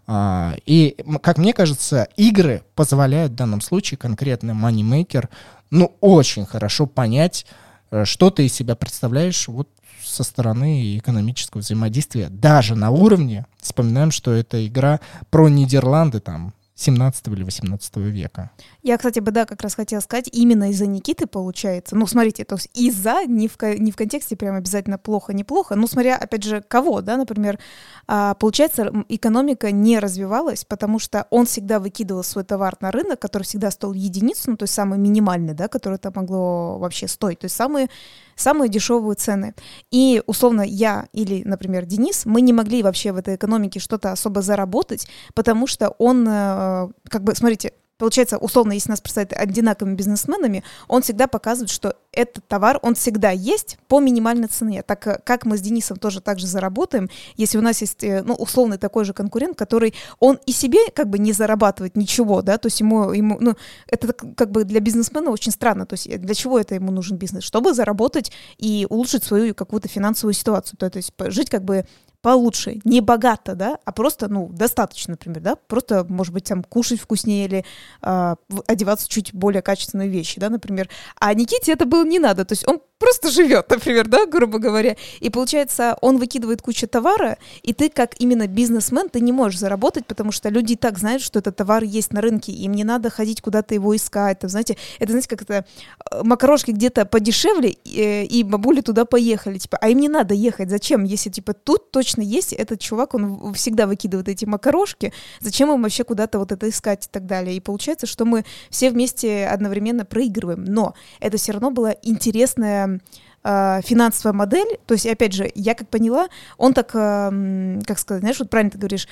А, и, как мне кажется, игры позволяют в данном случае конкретно Moneymaker ну, очень хорошо понять, Э, что ты из себя представляешь вот со стороны экономического взаимодействия, даже на уровне, вспоминаем, что это игра про Нидерланды, там, 17 или 18 века. Я, кстати, бы, да, как раз хотела сказать, именно из-за Никиты получается. Ну, смотрите, то есть из-за, не в, не в контексте прям обязательно плохо-неплохо, ну, смотря, опять же, кого, да, например, а, получается, экономика не развивалась, потому что он всегда выкидывал свой товар на рынок, который всегда стоил единицу, ну, то есть самый минимальный, да, который это могло вообще стоить, то есть самые самые дешевые цены. И, условно, я или, например, Денис, мы не могли вообще в этой экономике что-то особо заработать, потому что он, э, как бы, смотрите, получается, условно, если нас представить одинаковыми бизнесменами, он всегда показывает, что этот товар, он всегда есть по минимальной цене. Так э, как мы с Денисом тоже так же заработаем, если у нас есть, э, ну, условный такой же конкурент, который, он и себе как бы не зарабатывает ничего, да, то есть ему, ему ну, это как бы для бизнесмена очень странно, то есть для чего это ему нужен бизнес? Чтобы заработать и улучшить свою какую-то финансовую ситуацию, то, то есть жить как бы получше, не богато, да, а просто, ну, достаточно, например, да, просто, может быть, там кушать вкуснее или э, одеваться чуть более качественные вещи, да, например. А Никите это было не надо, то есть он просто живет, например, да, грубо говоря. И получается, он выкидывает кучу товара, и ты как именно бизнесмен, ты не можешь заработать, потому что люди и так знают, что этот товар есть на рынке, им не надо ходить куда-то его искать. Там, знаете, это, знаете, как это, э, макарошки где-то подешевле, и, э, и бабули туда поехали, типа, а им не надо ехать, зачем, если, типа, тут точно есть этот чувак, он всегда выкидывает эти макарошки, зачем им вообще куда-то вот это искать и так далее. И получается, что мы все вместе одновременно проигрываем, но это все равно была интересная э, финансовая модель, то есть, опять же, я как поняла, он так, э, как сказать, знаешь, вот правильно ты говоришь,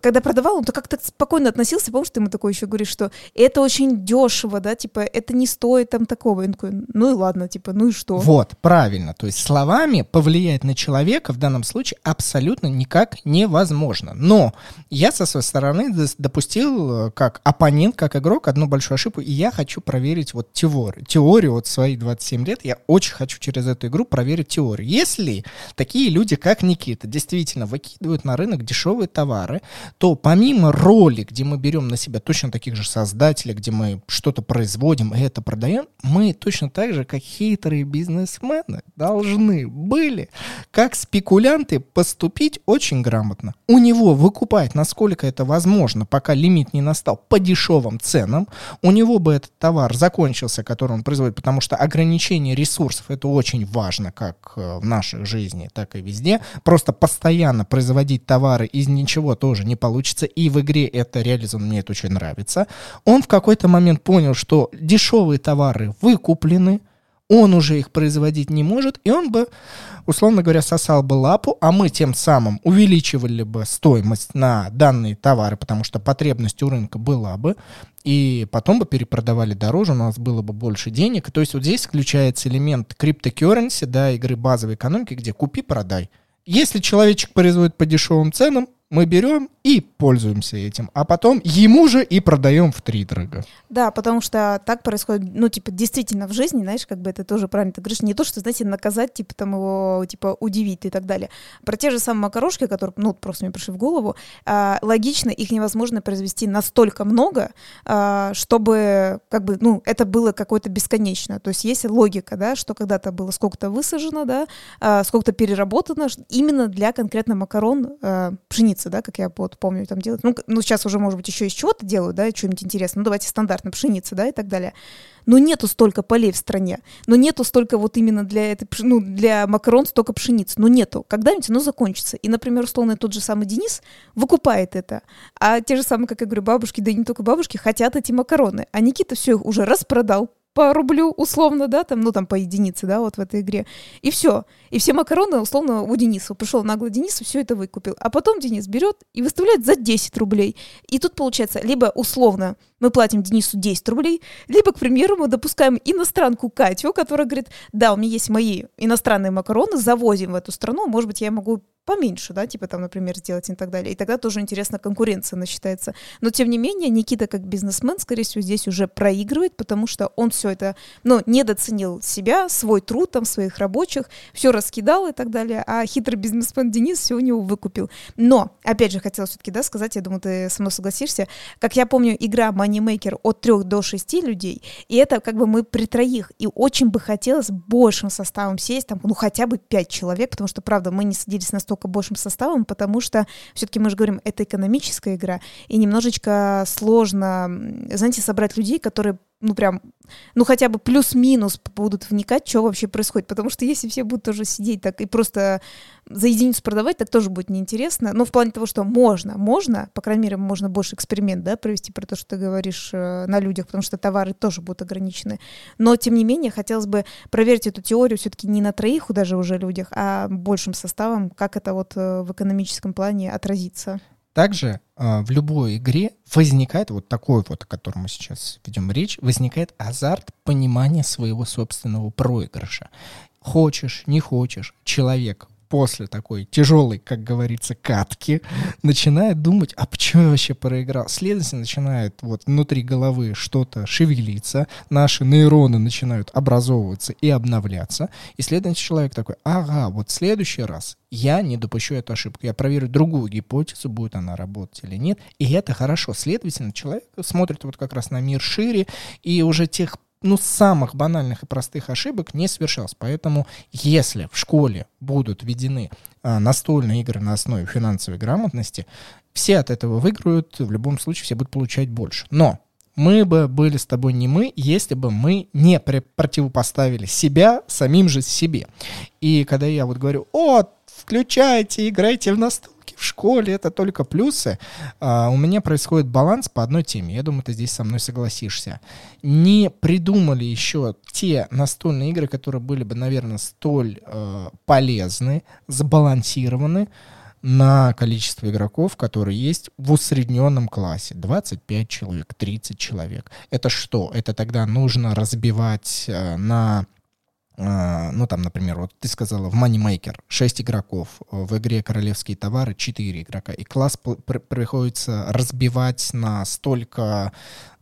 когда продавал, он то как-то спокойно относился, помнишь, ты ему такой еще говоришь, что это очень дешево, да, типа, это не стоит там такого. И он такой, ну и ладно, типа, ну и что? Вот, правильно. То есть словами повлиять на человека в данном случае абсолютно никак невозможно. Но я со своей стороны допустил, э, как оппонент, как игрок, одну большую ошибку, и я хочу проверить вот теорию. Теорию вот свои 27 лет, я очень хочу через эту игру проверить теорию. Если такие люди, как Никита, действительно выкидывают на рынок дешевые товары, то помимо роли, где мы берем на себя точно таких же создателей, где мы что-то производим и это продаем, мы точно так же, как хитрые бизнесмены, должны были, как спекулянты, поступить очень грамотно. У него выкупать, насколько это возможно, пока лимит не настал, по дешевым ценам. У него бы этот товар закончился, который он производит, потому что ограничение ресурсов это очень важно, как э, в нашей жизни, так и везде. Просто постоянно производить товары из ничего тоже не получится, и в игре это реализовано, мне это очень нравится. Он в какой-то момент понял, что дешевые товары выкуплены, он уже их производить не может, и он бы, условно говоря, сосал бы лапу, а мы тем самым увеличивали бы стоимость на данные товары, потому что потребность у рынка была бы, и потом бы перепродавали дороже, у нас было бы больше денег. То есть вот здесь включается элемент криптокерренси, да, игры базовой экономики, где купи-продай. Если человечек производит по дешевым ценам, мы берем и пользуемся этим, а потом ему же и продаем в три дорого. Да, потому что так происходит, ну, типа, действительно в жизни, знаешь, как бы это тоже правильно ты говоришь, не то, что, знаете, наказать, типа, там его, типа, удивить и так далее. Про те же самые макарошки, которые, ну, просто мне пришли в голову, а, логично, их невозможно произвести настолько много, а, чтобы, как бы, ну, это было какое-то бесконечно. То есть есть логика, да, что когда-то было сколько-то высажено, да, а, сколько-то переработано именно для конкретно макарон а, пшеницы, да, как я вот помню, там делают. Ну, ну, сейчас уже, может быть, еще из чего-то делают, да, что-нибудь интересное. Ну, давайте стандартно пшеница, да, и так далее. Но нету столько полей в стране. Но нету столько вот именно для этой, ну, для макарон столько пшеницы. Но нету. Когда-нибудь оно закончится. И, например, условно, тот же самый Денис выкупает это. А те же самые, как я говорю, бабушки, да и не только бабушки, хотят эти макароны. А Никита все их уже распродал, по рублю условно, да, там, ну там по единице, да, вот в этой игре. И все. И все макароны условно у Дениса. Пришел нагло Денис и все это выкупил. А потом Денис берет и выставляет за 10 рублей. И тут получается, либо условно мы платим Денису 10 рублей, либо, к примеру, мы допускаем иностранку Катю, которая говорит, да, у меня есть мои иностранные макароны, завозим в эту страну, может быть, я могу поменьше, да, типа там, например, сделать и так далее. И тогда тоже интересно конкуренция насчитается. Но тем не менее, Никита как бизнесмен, скорее всего, здесь уже проигрывает, потому что он все это, ну, недооценил себя, свой труд там, своих рабочих, все раскидал и так далее, а хитрый бизнесмен Денис все у него выкупил. Но, опять же, хотела все-таки, да, сказать, я думаю, ты со мной согласишься, как я помню, игра Moneymaker от трех до шести людей, и это как бы мы при троих, и очень бы хотелось большим составом сесть, там, ну, хотя бы пять человек, потому что, правда, мы не садились на настолько большим составом, потому что все-таки мы же говорим, это экономическая игра, и немножечко сложно, знаете, собрать людей, которые ну прям, ну хотя бы плюс-минус будут вникать, что вообще происходит. Потому что если все будут тоже сидеть так и просто за единицу продавать, так тоже будет неинтересно. Но в плане того, что можно, можно, по крайней мере, можно больше эксперимент, да, провести про то, что ты говоришь э, на людях, потому что товары тоже будут ограничены. Но, тем не менее, хотелось бы проверить эту теорию все-таки не на троих даже уже людях, а большим составом, как это вот э, в экономическом плане отразится. Также э, в любой игре возникает вот такой вот, о котором мы сейчас ведем речь, возникает азарт понимания своего собственного проигрыша. Хочешь, не хочешь, человек после такой тяжелой, как говорится, катки, начинает думать, а почему я вообще проиграл? Следовательно, начинает вот внутри головы что-то шевелиться, наши нейроны начинают образовываться и обновляться, и следовательно, человек такой, ага, вот в следующий раз я не допущу эту ошибку, я проверю другую гипотезу, будет она работать или нет, и это хорошо. Следовательно, человек смотрит вот как раз на мир шире, и уже тех ну, самых банальных и простых ошибок не совершалось. Поэтому, если в школе будут введены а, настольные игры на основе финансовой грамотности, все от этого выиграют, в любом случае все будут получать больше. Но мы бы были с тобой не мы, если бы мы не противопоставили себя самим же себе. И когда я вот говорю, о, включайте, играйте в настол, в школе это только плюсы. А, у меня происходит баланс по одной теме. Я думаю, ты здесь со мной согласишься. Не придумали еще те настольные игры, которые были бы, наверное, столь э, полезны, сбалансированы на количество игроков, которые есть в усредненном классе. 25 человек, 30 человек. Это что? Это тогда нужно разбивать э, на ну, там, например, вот ты сказала, в Moneymaker 6 игроков, в игре «Королевские товары» 4 игрока, и класс приходится разбивать на столько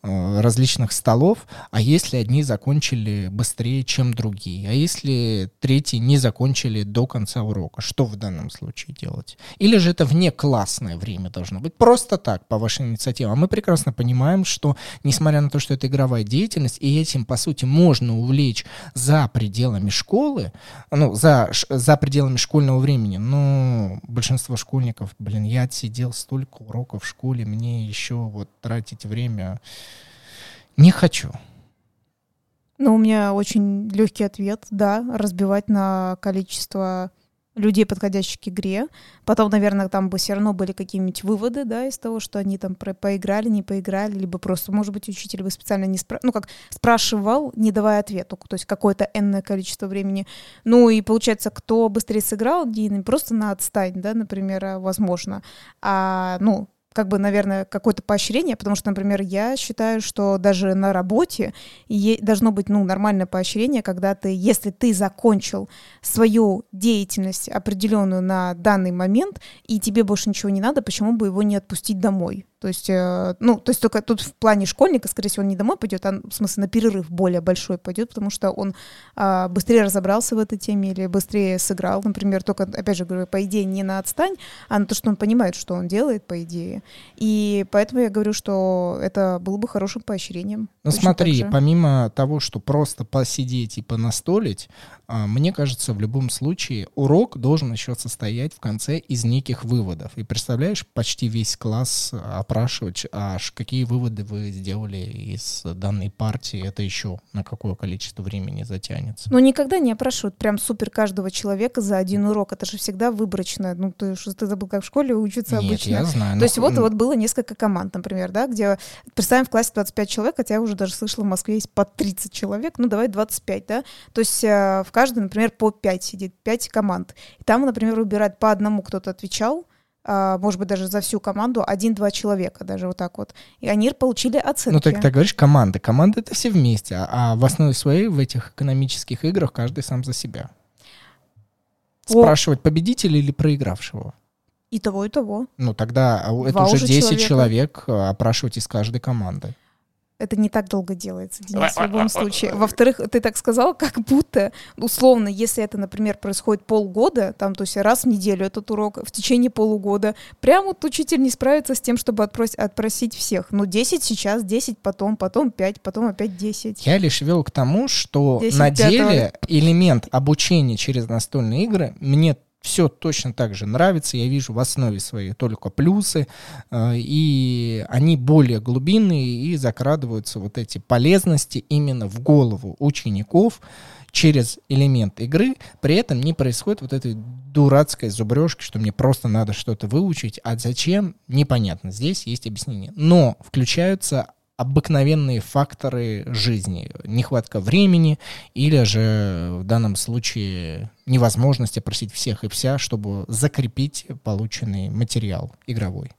различных столов, а если одни закончили быстрее, чем другие, а если третьи не закончили до конца урока, что в данном случае делать? Или же это вне классное время должно быть, просто так, по вашей инициативе. А мы прекрасно понимаем, что, несмотря на то, что это игровая деятельность, и этим, по сути, можно увлечь за пределами школы, ну, за, за пределами школьного времени, но большинство школьников, блин, я отсидел столько уроков в школе, мне еще вот тратить время не хочу. Ну, у меня очень легкий ответ, да, разбивать на количество людей, подходящих к игре. Потом, наверное, там бы все равно были какие-нибудь выводы, да, из того, что они там про поиграли, не поиграли, либо просто, может быть, учитель бы специально не спра... ну, как спрашивал, не давая ответу, то есть какое-то энное количество времени. Ну, и получается, кто быстрее сыграл, не просто на отстань, да, например, а, возможно, а, ну, как бы, наверное, какое-то поощрение, потому что, например, я считаю, что даже на работе должно быть, ну, нормальное поощрение, когда ты, если ты закончил свою деятельность определенную на данный момент, и тебе больше ничего не надо, почему бы его не отпустить домой? То есть, э, ну, то есть только тут в плане школьника, скорее всего, он не домой пойдет, а в смысле на перерыв более большой пойдет, потому что он а, быстрее разобрался в этой теме или быстрее сыграл, например, только, опять же говорю, по идее не на отстань, а на то, что он понимает, что он делает, по идее. И поэтому я говорю, что это было бы хорошим поощрением. Ну смотри, помимо того, что просто посидеть и понастолить, мне кажется, в любом случае урок должен еще состоять в конце из неких выводов. И представляешь, почти весь класс опрашивать, аж какие выводы вы сделали из данной партии, это еще на какое количество времени затянется. Но никогда не опрашивают прям супер каждого человека за один урок. Это же всегда выборочно. Ну, ты что ты забыл, как в школе учиться Нет, обычно. я знаю. То есть вот, вот было несколько команд, например, да, где, представим, в классе 25 человек, хотя я уже даже слышала, в Москве есть по 30 человек, ну, давай 25, да. То есть э, в каждой, например, по 5 сидит, 5 команд. И там, например, выбирают по одному кто-то отвечал, а, может быть, даже за всю команду один-два человека, даже вот так вот. И они получили оценки. Ну, так ты говоришь, команда. Команда — это все вместе, а, а в основе своей в этих экономических играх каждый сам за себя. О. Спрашивать победителя или проигравшего? И того, и того. Ну, тогда а, это уже 10 человека. человек опрашивать из каждой команды. Это не так долго делается, Денис, в любом случае. Во-вторых, ты так сказал, как будто, условно, если это, например, происходит полгода, там, то есть раз в неделю этот урок, в течение полугода, прям вот учитель не справится с тем, чтобы отпрос, отпросить всех. Ну, 10 сейчас, 10 потом, потом 5, потом опять 10. Я лишь вел к тому, что на деле элемент обучения через настольные игры мне все точно так же нравится, я вижу в основе своей только плюсы, э, и они более глубинные, и закрадываются вот эти полезности именно в голову учеников через элемент игры, при этом не происходит вот этой дурацкой зубрежки, что мне просто надо что-то выучить, а зачем, непонятно, здесь есть объяснение. Но включаются обыкновенные факторы жизни. Нехватка времени или же в данном случае невозможность опросить всех и вся, чтобы закрепить полученный материал игровой.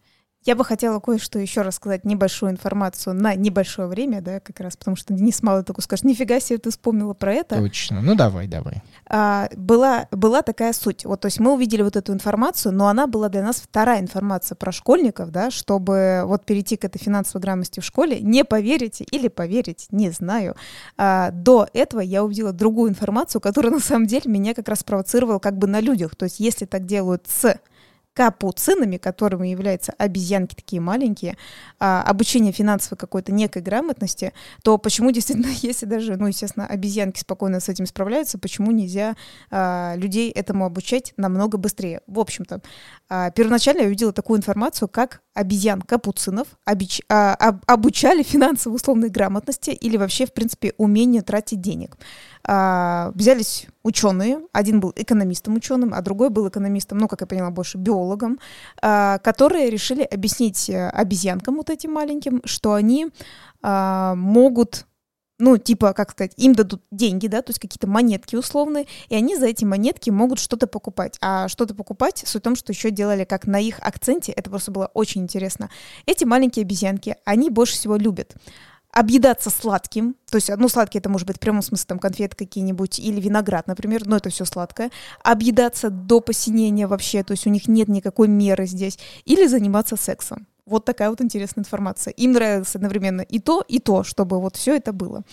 Я бы хотела кое-что еще рассказать, небольшую информацию на небольшое время, да, как раз, потому что Денис мало такой скажет, нифига себе, ты вспомнила про это. Точно, ну давай, давай. А, была, была такая суть, вот, то есть мы увидели вот эту информацию, но она была для нас вторая информация про школьников, да, чтобы вот перейти к этой финансовой грамотности в школе, не поверите или поверить, не знаю. А, до этого я увидела другую информацию, которая на самом деле меня как раз провоцировала как бы на людях, то есть если так делают с капуцинами, которыми являются обезьянки такие маленькие, а, обучение финансовой какой-то некой грамотности, то почему действительно, если даже, ну, естественно, обезьянки спокойно с этим справляются, почему нельзя а, людей этому обучать намного быстрее? В общем-то, а, первоначально я увидела такую информацию, как обезьян капуцинов обич, а, об, обучали финансовой условной грамотности или вообще, в принципе, умению тратить денег. А, взялись ученые, один был экономистом ученым, а другой был экономистом, ну, как я поняла, больше биологом, а, которые решили объяснить э, обезьянкам вот этим маленьким, что они а, могут ну, типа, как сказать, им дадут деньги, да, то есть какие-то монетки условные, и они за эти монетки могут что-то покупать. А что-то покупать, суть в том, что еще делали как на их акценте, это просто было очень интересно. Эти маленькие обезьянки, они больше всего любят объедаться сладким, то есть, ну, сладкий это может быть в прямом смысле там конфеты какие-нибудь или виноград, например, но это все сладкое, объедаться до посинения вообще, то есть у них нет никакой меры здесь, или заниматься сексом. Вот такая вот интересная информация. Им нравилось одновременно и то, и то, чтобы вот все это было.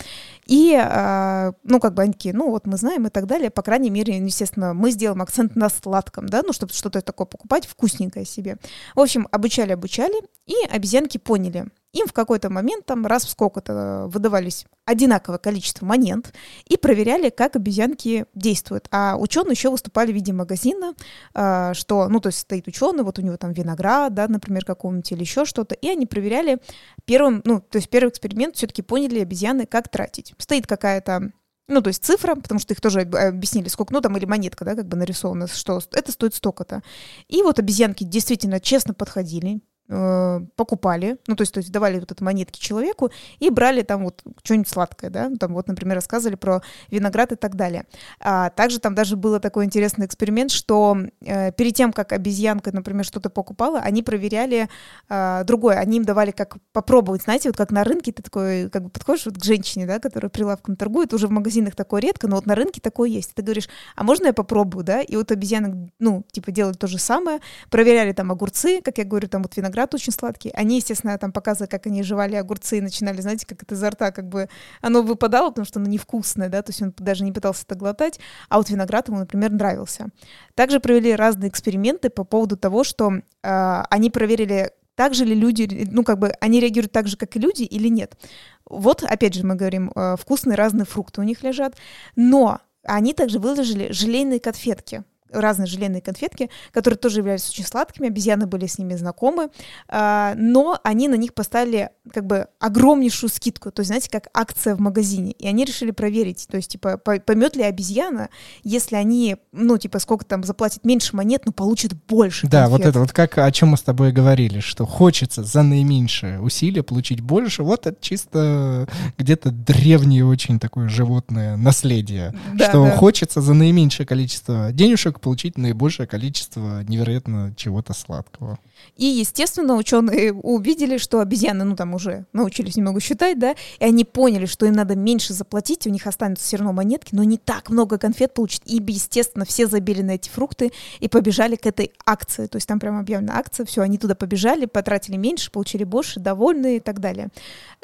И, э, ну, как бы они такие, ну, вот мы знаем и так далее. По крайней мере, естественно, мы сделаем акцент на сладком, да, ну, чтобы что-то такое покупать, вкусненькое себе. В общем, обучали, обучали, и обезьянки поняли, им в какой-то момент, там раз в сколько-то выдавались одинаковое количество монет и проверяли, как обезьянки действуют. А ученые еще выступали в виде магазина, э, что, ну, то есть стоит ученый, вот у него там виноград, да, например, какого-нибудь или еще что-то, и они проверяли первым, ну, то есть первый эксперимент все-таки поняли обезьяны, как тратить. Стоит какая-то ну, то есть цифра, потому что их тоже объяснили, сколько, ну, там, или монетка, да, как бы нарисована, что это стоит столько-то. И вот обезьянки действительно честно подходили, Э, покупали, ну, то есть, то есть давали вот эти монетки человеку и брали там вот что-нибудь сладкое, да, там вот, например, рассказывали про виноград и так далее. А также там даже был такой интересный эксперимент, что э, перед тем, как обезьянка, например, что-то покупала, они проверяли э, другое, они им давали как попробовать, знаете, вот как на рынке ты такой, как бы подходишь вот к женщине, да, которая прилавком торгует, уже в магазинах такое редко, но вот на рынке такое есть. Ты говоришь, а можно я попробую, да, и вот обезьянок, ну, типа, делали то же самое, проверяли там огурцы, как я говорю, там вот виноград виноград очень сладкий. Они, естественно, там показывали, как они жевали огурцы и начинали, знаете, как это изо рта, как бы оно выпадало, потому что оно невкусное, да, то есть он даже не пытался это глотать, а вот виноград ему, например, нравился. Также провели разные эксперименты по поводу того, что э, они проверили, так же ли люди, ну, как бы, они реагируют так же, как и люди, или нет. Вот, опять же, мы говорим, э, вкусные разные фрукты у них лежат, но они также выложили желейные конфетки разные желейные конфетки, которые тоже являлись очень сладкими, обезьяны были с ними знакомы, а, но они на них поставили как бы огромнейшую скидку, то есть, знаете, как акция в магазине, и они решили проверить, то есть, типа, поймет ли обезьяна, если они, ну, типа, сколько там заплатят меньше монет, но получат больше Да, конфет. вот это вот как, о чем мы с тобой говорили, что хочется за наименьшее усилие получить больше, вот это чисто где-то древнее очень такое животное наследие, да, что да. хочется за наименьшее количество денежек получить наибольшее количество невероятно чего-то сладкого. И, естественно, ученые увидели, что обезьяны, ну, там уже научились немного считать, да, и они поняли, что им надо меньше заплатить, у них останутся все равно монетки, но не так много конфет получить. И, естественно, все забили на эти фрукты и побежали к этой акции. То есть там прямо объявлена акция, все, они туда побежали, потратили меньше, получили больше, довольны и так далее.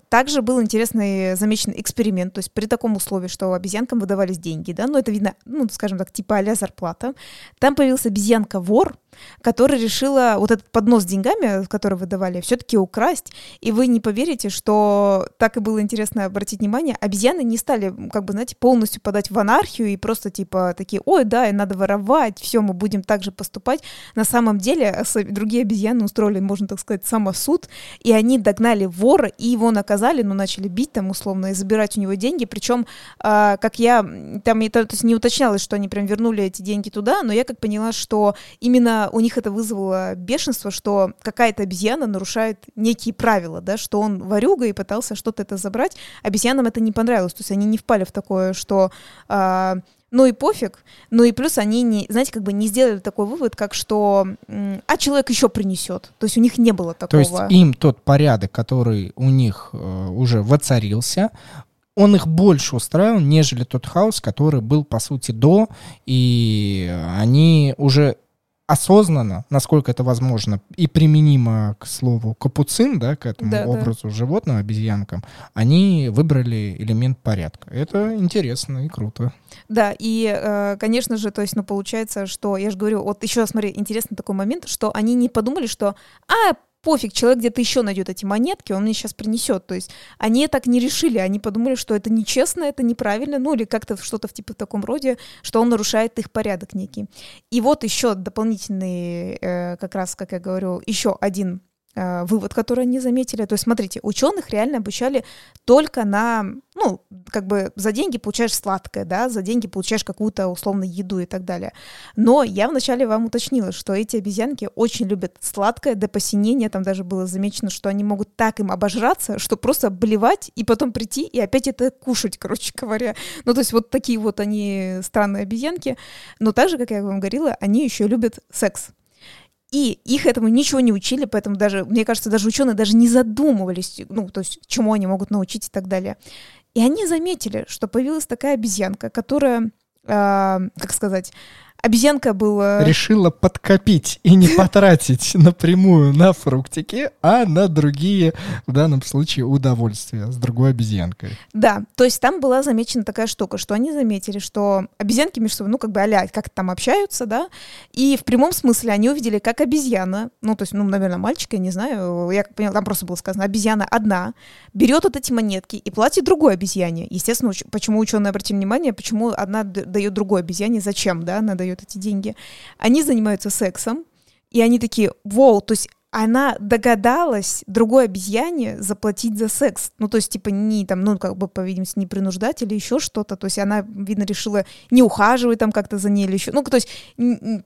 Также был интересный замечен эксперимент, то есть при таком условии, что обезьянкам выдавались деньги, да, ну, это видно, ну, скажем так, типа а зарплата, там появился обезьянка-вор, которая решила вот этот поднос с деньгами, который вы давали, все-таки украсть. И вы не поверите, что так и было интересно обратить внимание, обезьяны не стали, как бы, знаете, полностью подать в анархию и просто типа такие, ой, да, и надо воровать, все, мы будем так же поступать. На самом деле другие обезьяны устроили, можно так сказать, самосуд, и они догнали вора и его наказали, ну, начали бить там условно и забирать у него деньги, причем, э, а, как я, там то, то есть не уточнялось, что они прям вернули эти деньги туда, но я как поняла, что именно у них это вызвало бешенство, что какая-то обезьяна нарушает некие правила, да, что он ворюга и пытался что-то это забрать. Обезьянам это не понравилось, то есть они не впали в такое, что э, ну и пофиг, ну и плюс они не, знаете, как бы не сделали такой вывод, как что, а человек еще принесет. То есть у них не было такого. То есть им тот порядок, который у них э, уже воцарился, он их больше устраивал, нежели тот хаос, который был, по сути, до, и они уже осознанно, насколько это возможно, и применимо к слову капуцин, да, к этому да, образу да. животного, обезьянкам, они выбрали элемент порядка. Это интересно и круто. Да, и, э, конечно же, то есть, ну, получается, что, я же говорю, вот еще, смотри, интересный такой момент, что они не подумали, что, а, пофиг, человек где-то еще найдет эти монетки, он мне сейчас принесет. То есть они так не решили, они подумали, что это нечестно, это неправильно, ну или как-то что-то в типа в таком роде, что он нарушает их порядок некий. И вот еще дополнительный, э, как раз, как я говорю, еще один Э, вывод, который они заметили. То есть, смотрите, ученых реально обучали только на, ну, как бы за деньги получаешь сладкое, да, за деньги получаешь какую-то условную еду и так далее. Но я вначале вам уточнила, что эти обезьянки очень любят сладкое до посинения, там даже было замечено, что они могут так им обожраться, что просто блевать и потом прийти и опять это кушать, короче говоря. Ну, то есть вот такие вот они странные обезьянки. Но также, как я вам говорила, они еще любят секс. И их этому ничего не учили, поэтому даже, мне кажется, даже ученые даже не задумывались, ну, то есть, чему они могут научить и так далее. И они заметили, что появилась такая обезьянка, которая, э, как сказать, Обезьянка была... Решила подкопить и не потратить напрямую на фруктики, а на другие, в данном случае, удовольствия с другой обезьянкой. Да, то есть там была замечена такая штука, что они заметили, что обезьянки между собой, ну, как бы а как там общаются, да, и в прямом смысле они увидели, как обезьяна, ну, то есть, ну, наверное, мальчик, я не знаю, я как поняла, там просто было сказано, обезьяна одна, берет вот эти монетки и платит другой обезьяне. Естественно, уч- почему ученые обратили внимание, почему одна дает другой обезьяне, зачем, да, она дает эти деньги. Они занимаются сексом, и они такие, вау, то есть она догадалась другой обезьяне заплатить за секс. Ну, то есть, типа, не там, ну, как бы, по видимости, не принуждать или еще что-то. То есть она, видно, решила не ухаживать там как-то за ней или еще. Ну, то есть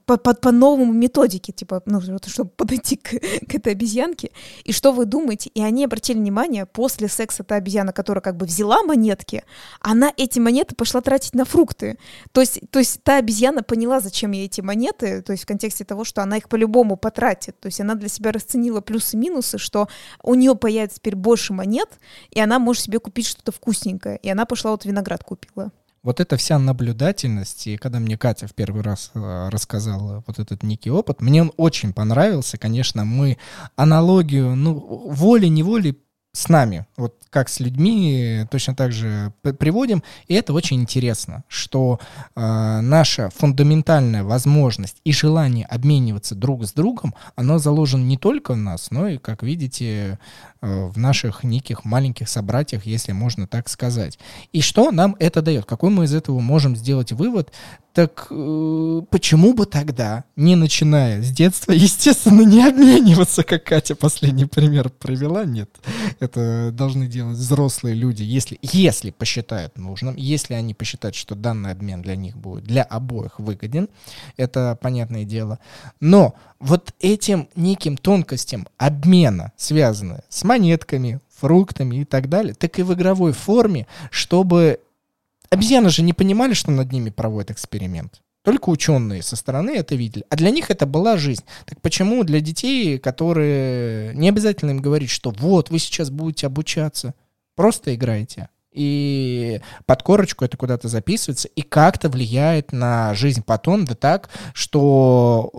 по, по, по новому методике, типа, ну, чтобы подойти к, к этой обезьянке. И что вы думаете? И они обратили внимание, после секса та обезьяна, которая как бы взяла монетки, она эти монеты пошла тратить на фрукты. То есть, то есть та обезьяна поняла, зачем ей эти монеты, то есть в контексте того, что она их по-любому потратит. То есть она для себя расценила плюсы-минусы, что у нее появится теперь больше монет, и она может себе купить что-то вкусненькое. И она пошла вот виноград купила. Вот эта вся наблюдательность, и когда мне Катя в первый раз э, рассказала вот этот некий опыт, мне он очень понравился. Конечно, мы аналогию, ну, волей-неволей с нами, вот как с людьми, точно так же приводим. И это очень интересно, что э, наша фундаментальная возможность и желание обмениваться друг с другом, оно заложено не только в нас, но и, как видите, в наших неких маленьких собратьях, если можно так сказать. И что нам это дает? Какой мы из этого можем сделать вывод? Так э, почему бы тогда, не начиная с детства, естественно, не обмениваться, как Катя последний пример привела? Нет, это должны делать взрослые люди, если, если посчитают нужным, если они посчитают, что данный обмен для них будет для обоих выгоден, это понятное дело. Но вот этим неким тонкостям обмена, связанные с монетками, фруктами и так далее, так и в игровой форме, чтобы Обезьяны же не понимали, что над ними проводят эксперимент. Только ученые со стороны это видели. А для них это была жизнь. Так почему для детей, которые не обязательно им говорить, что вот, вы сейчас будете обучаться, просто играете. И под корочку это куда-то записывается и как-то влияет на жизнь потом, да так, что,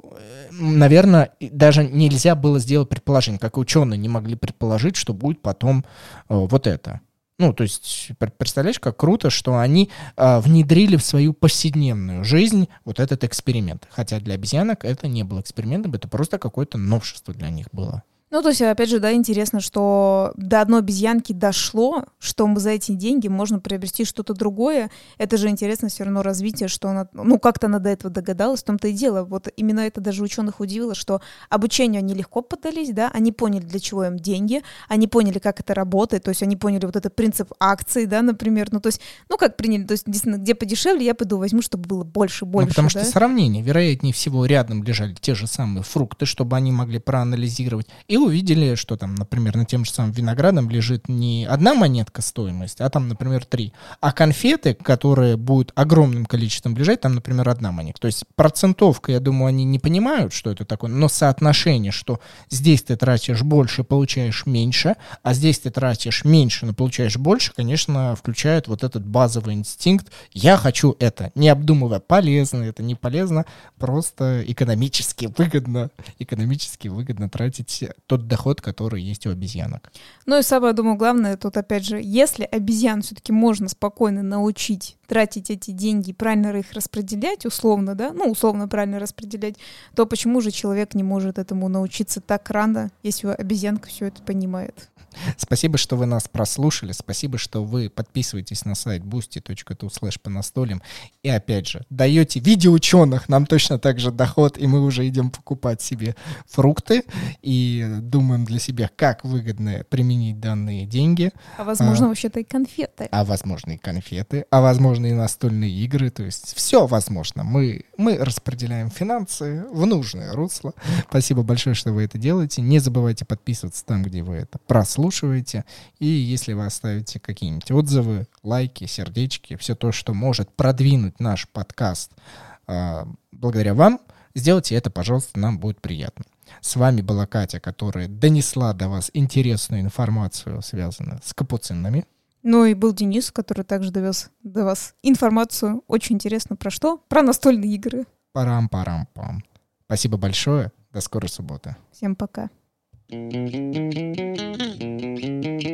наверное, даже нельзя было сделать предположение, как ученые не могли предположить, что будет потом э, вот это. Ну, то есть, представляешь, как круто, что они э, внедрили в свою повседневную жизнь вот этот эксперимент. Хотя для обезьянок это не был экспериментом, это просто какое-то новшество для них было. Ну, то есть, опять же, да, интересно, что до одной обезьянки дошло, что за эти деньги можно приобрести что-то другое. Это же интересно все равно развитие, что она, ну, как-то она до этого догадалась, в том-то и дело. Вот именно это даже ученых удивило, что обучению они легко поддались, да, они поняли, для чего им деньги, они поняли, как это работает, то есть они поняли вот этот принцип акций, да, например, ну, то есть, ну, как приняли, то есть, действительно, где подешевле, я пойду возьму, чтобы было больше, больше, ну, потому да? что сравнение, вероятнее всего, рядом лежали те же самые фрукты, чтобы они могли проанализировать, и увидели, что там, например, на тем же самым виноградом лежит не одна монетка стоимости, а там, например, три. А конфеты, которые будут огромным количеством лежать, там, например, одна монетка. То есть процентовка, я думаю, они не понимают, что это такое, но соотношение, что здесь ты тратишь больше, получаешь меньше, а здесь ты тратишь меньше, но получаешь больше, конечно, включает вот этот базовый инстинкт «я хочу это», не обдумывая, полезно это, не полезно, просто экономически выгодно, экономически выгодно тратить тот доход, который есть у обезьянок. Ну и самое, думаю, главное, тут опять же, если обезьян все-таки можно спокойно научить тратить эти деньги, правильно их распределять, условно, да, ну, условно правильно распределять, то почему же человек не может этому научиться так рано, если обезьянка все это понимает? Спасибо, что вы нас прослушали. Спасибо, что вы подписываетесь на сайт boosty.tu slash по настолям. И опять же, даете видео ученых, нам точно так же доход, и мы уже идем покупать себе фрукты и думаем для себя, как выгодно применить данные деньги. А возможно, а, вообще-то и конфеты. А возможно, и конфеты, а возможно, и настольные игры. То есть все возможно. Мы, мы распределяем финансы в нужное русло. Спасибо большое, что вы это делаете. Не забывайте подписываться там, где вы это прослушали слушаете. И если вы оставите какие-нибудь отзывы, лайки, сердечки, все то, что может продвинуть наш подкаст э, благодаря вам, сделайте это, пожалуйста, нам будет приятно. С вами была Катя, которая донесла до вас интересную информацию, связанную с капуцинами. Ну и был Денис, который также довез до вас информацию очень интересно про что? Про настольные игры. Парам-парам-пам. Спасибо большое. До скорой субботы. Всем пока. Thank you.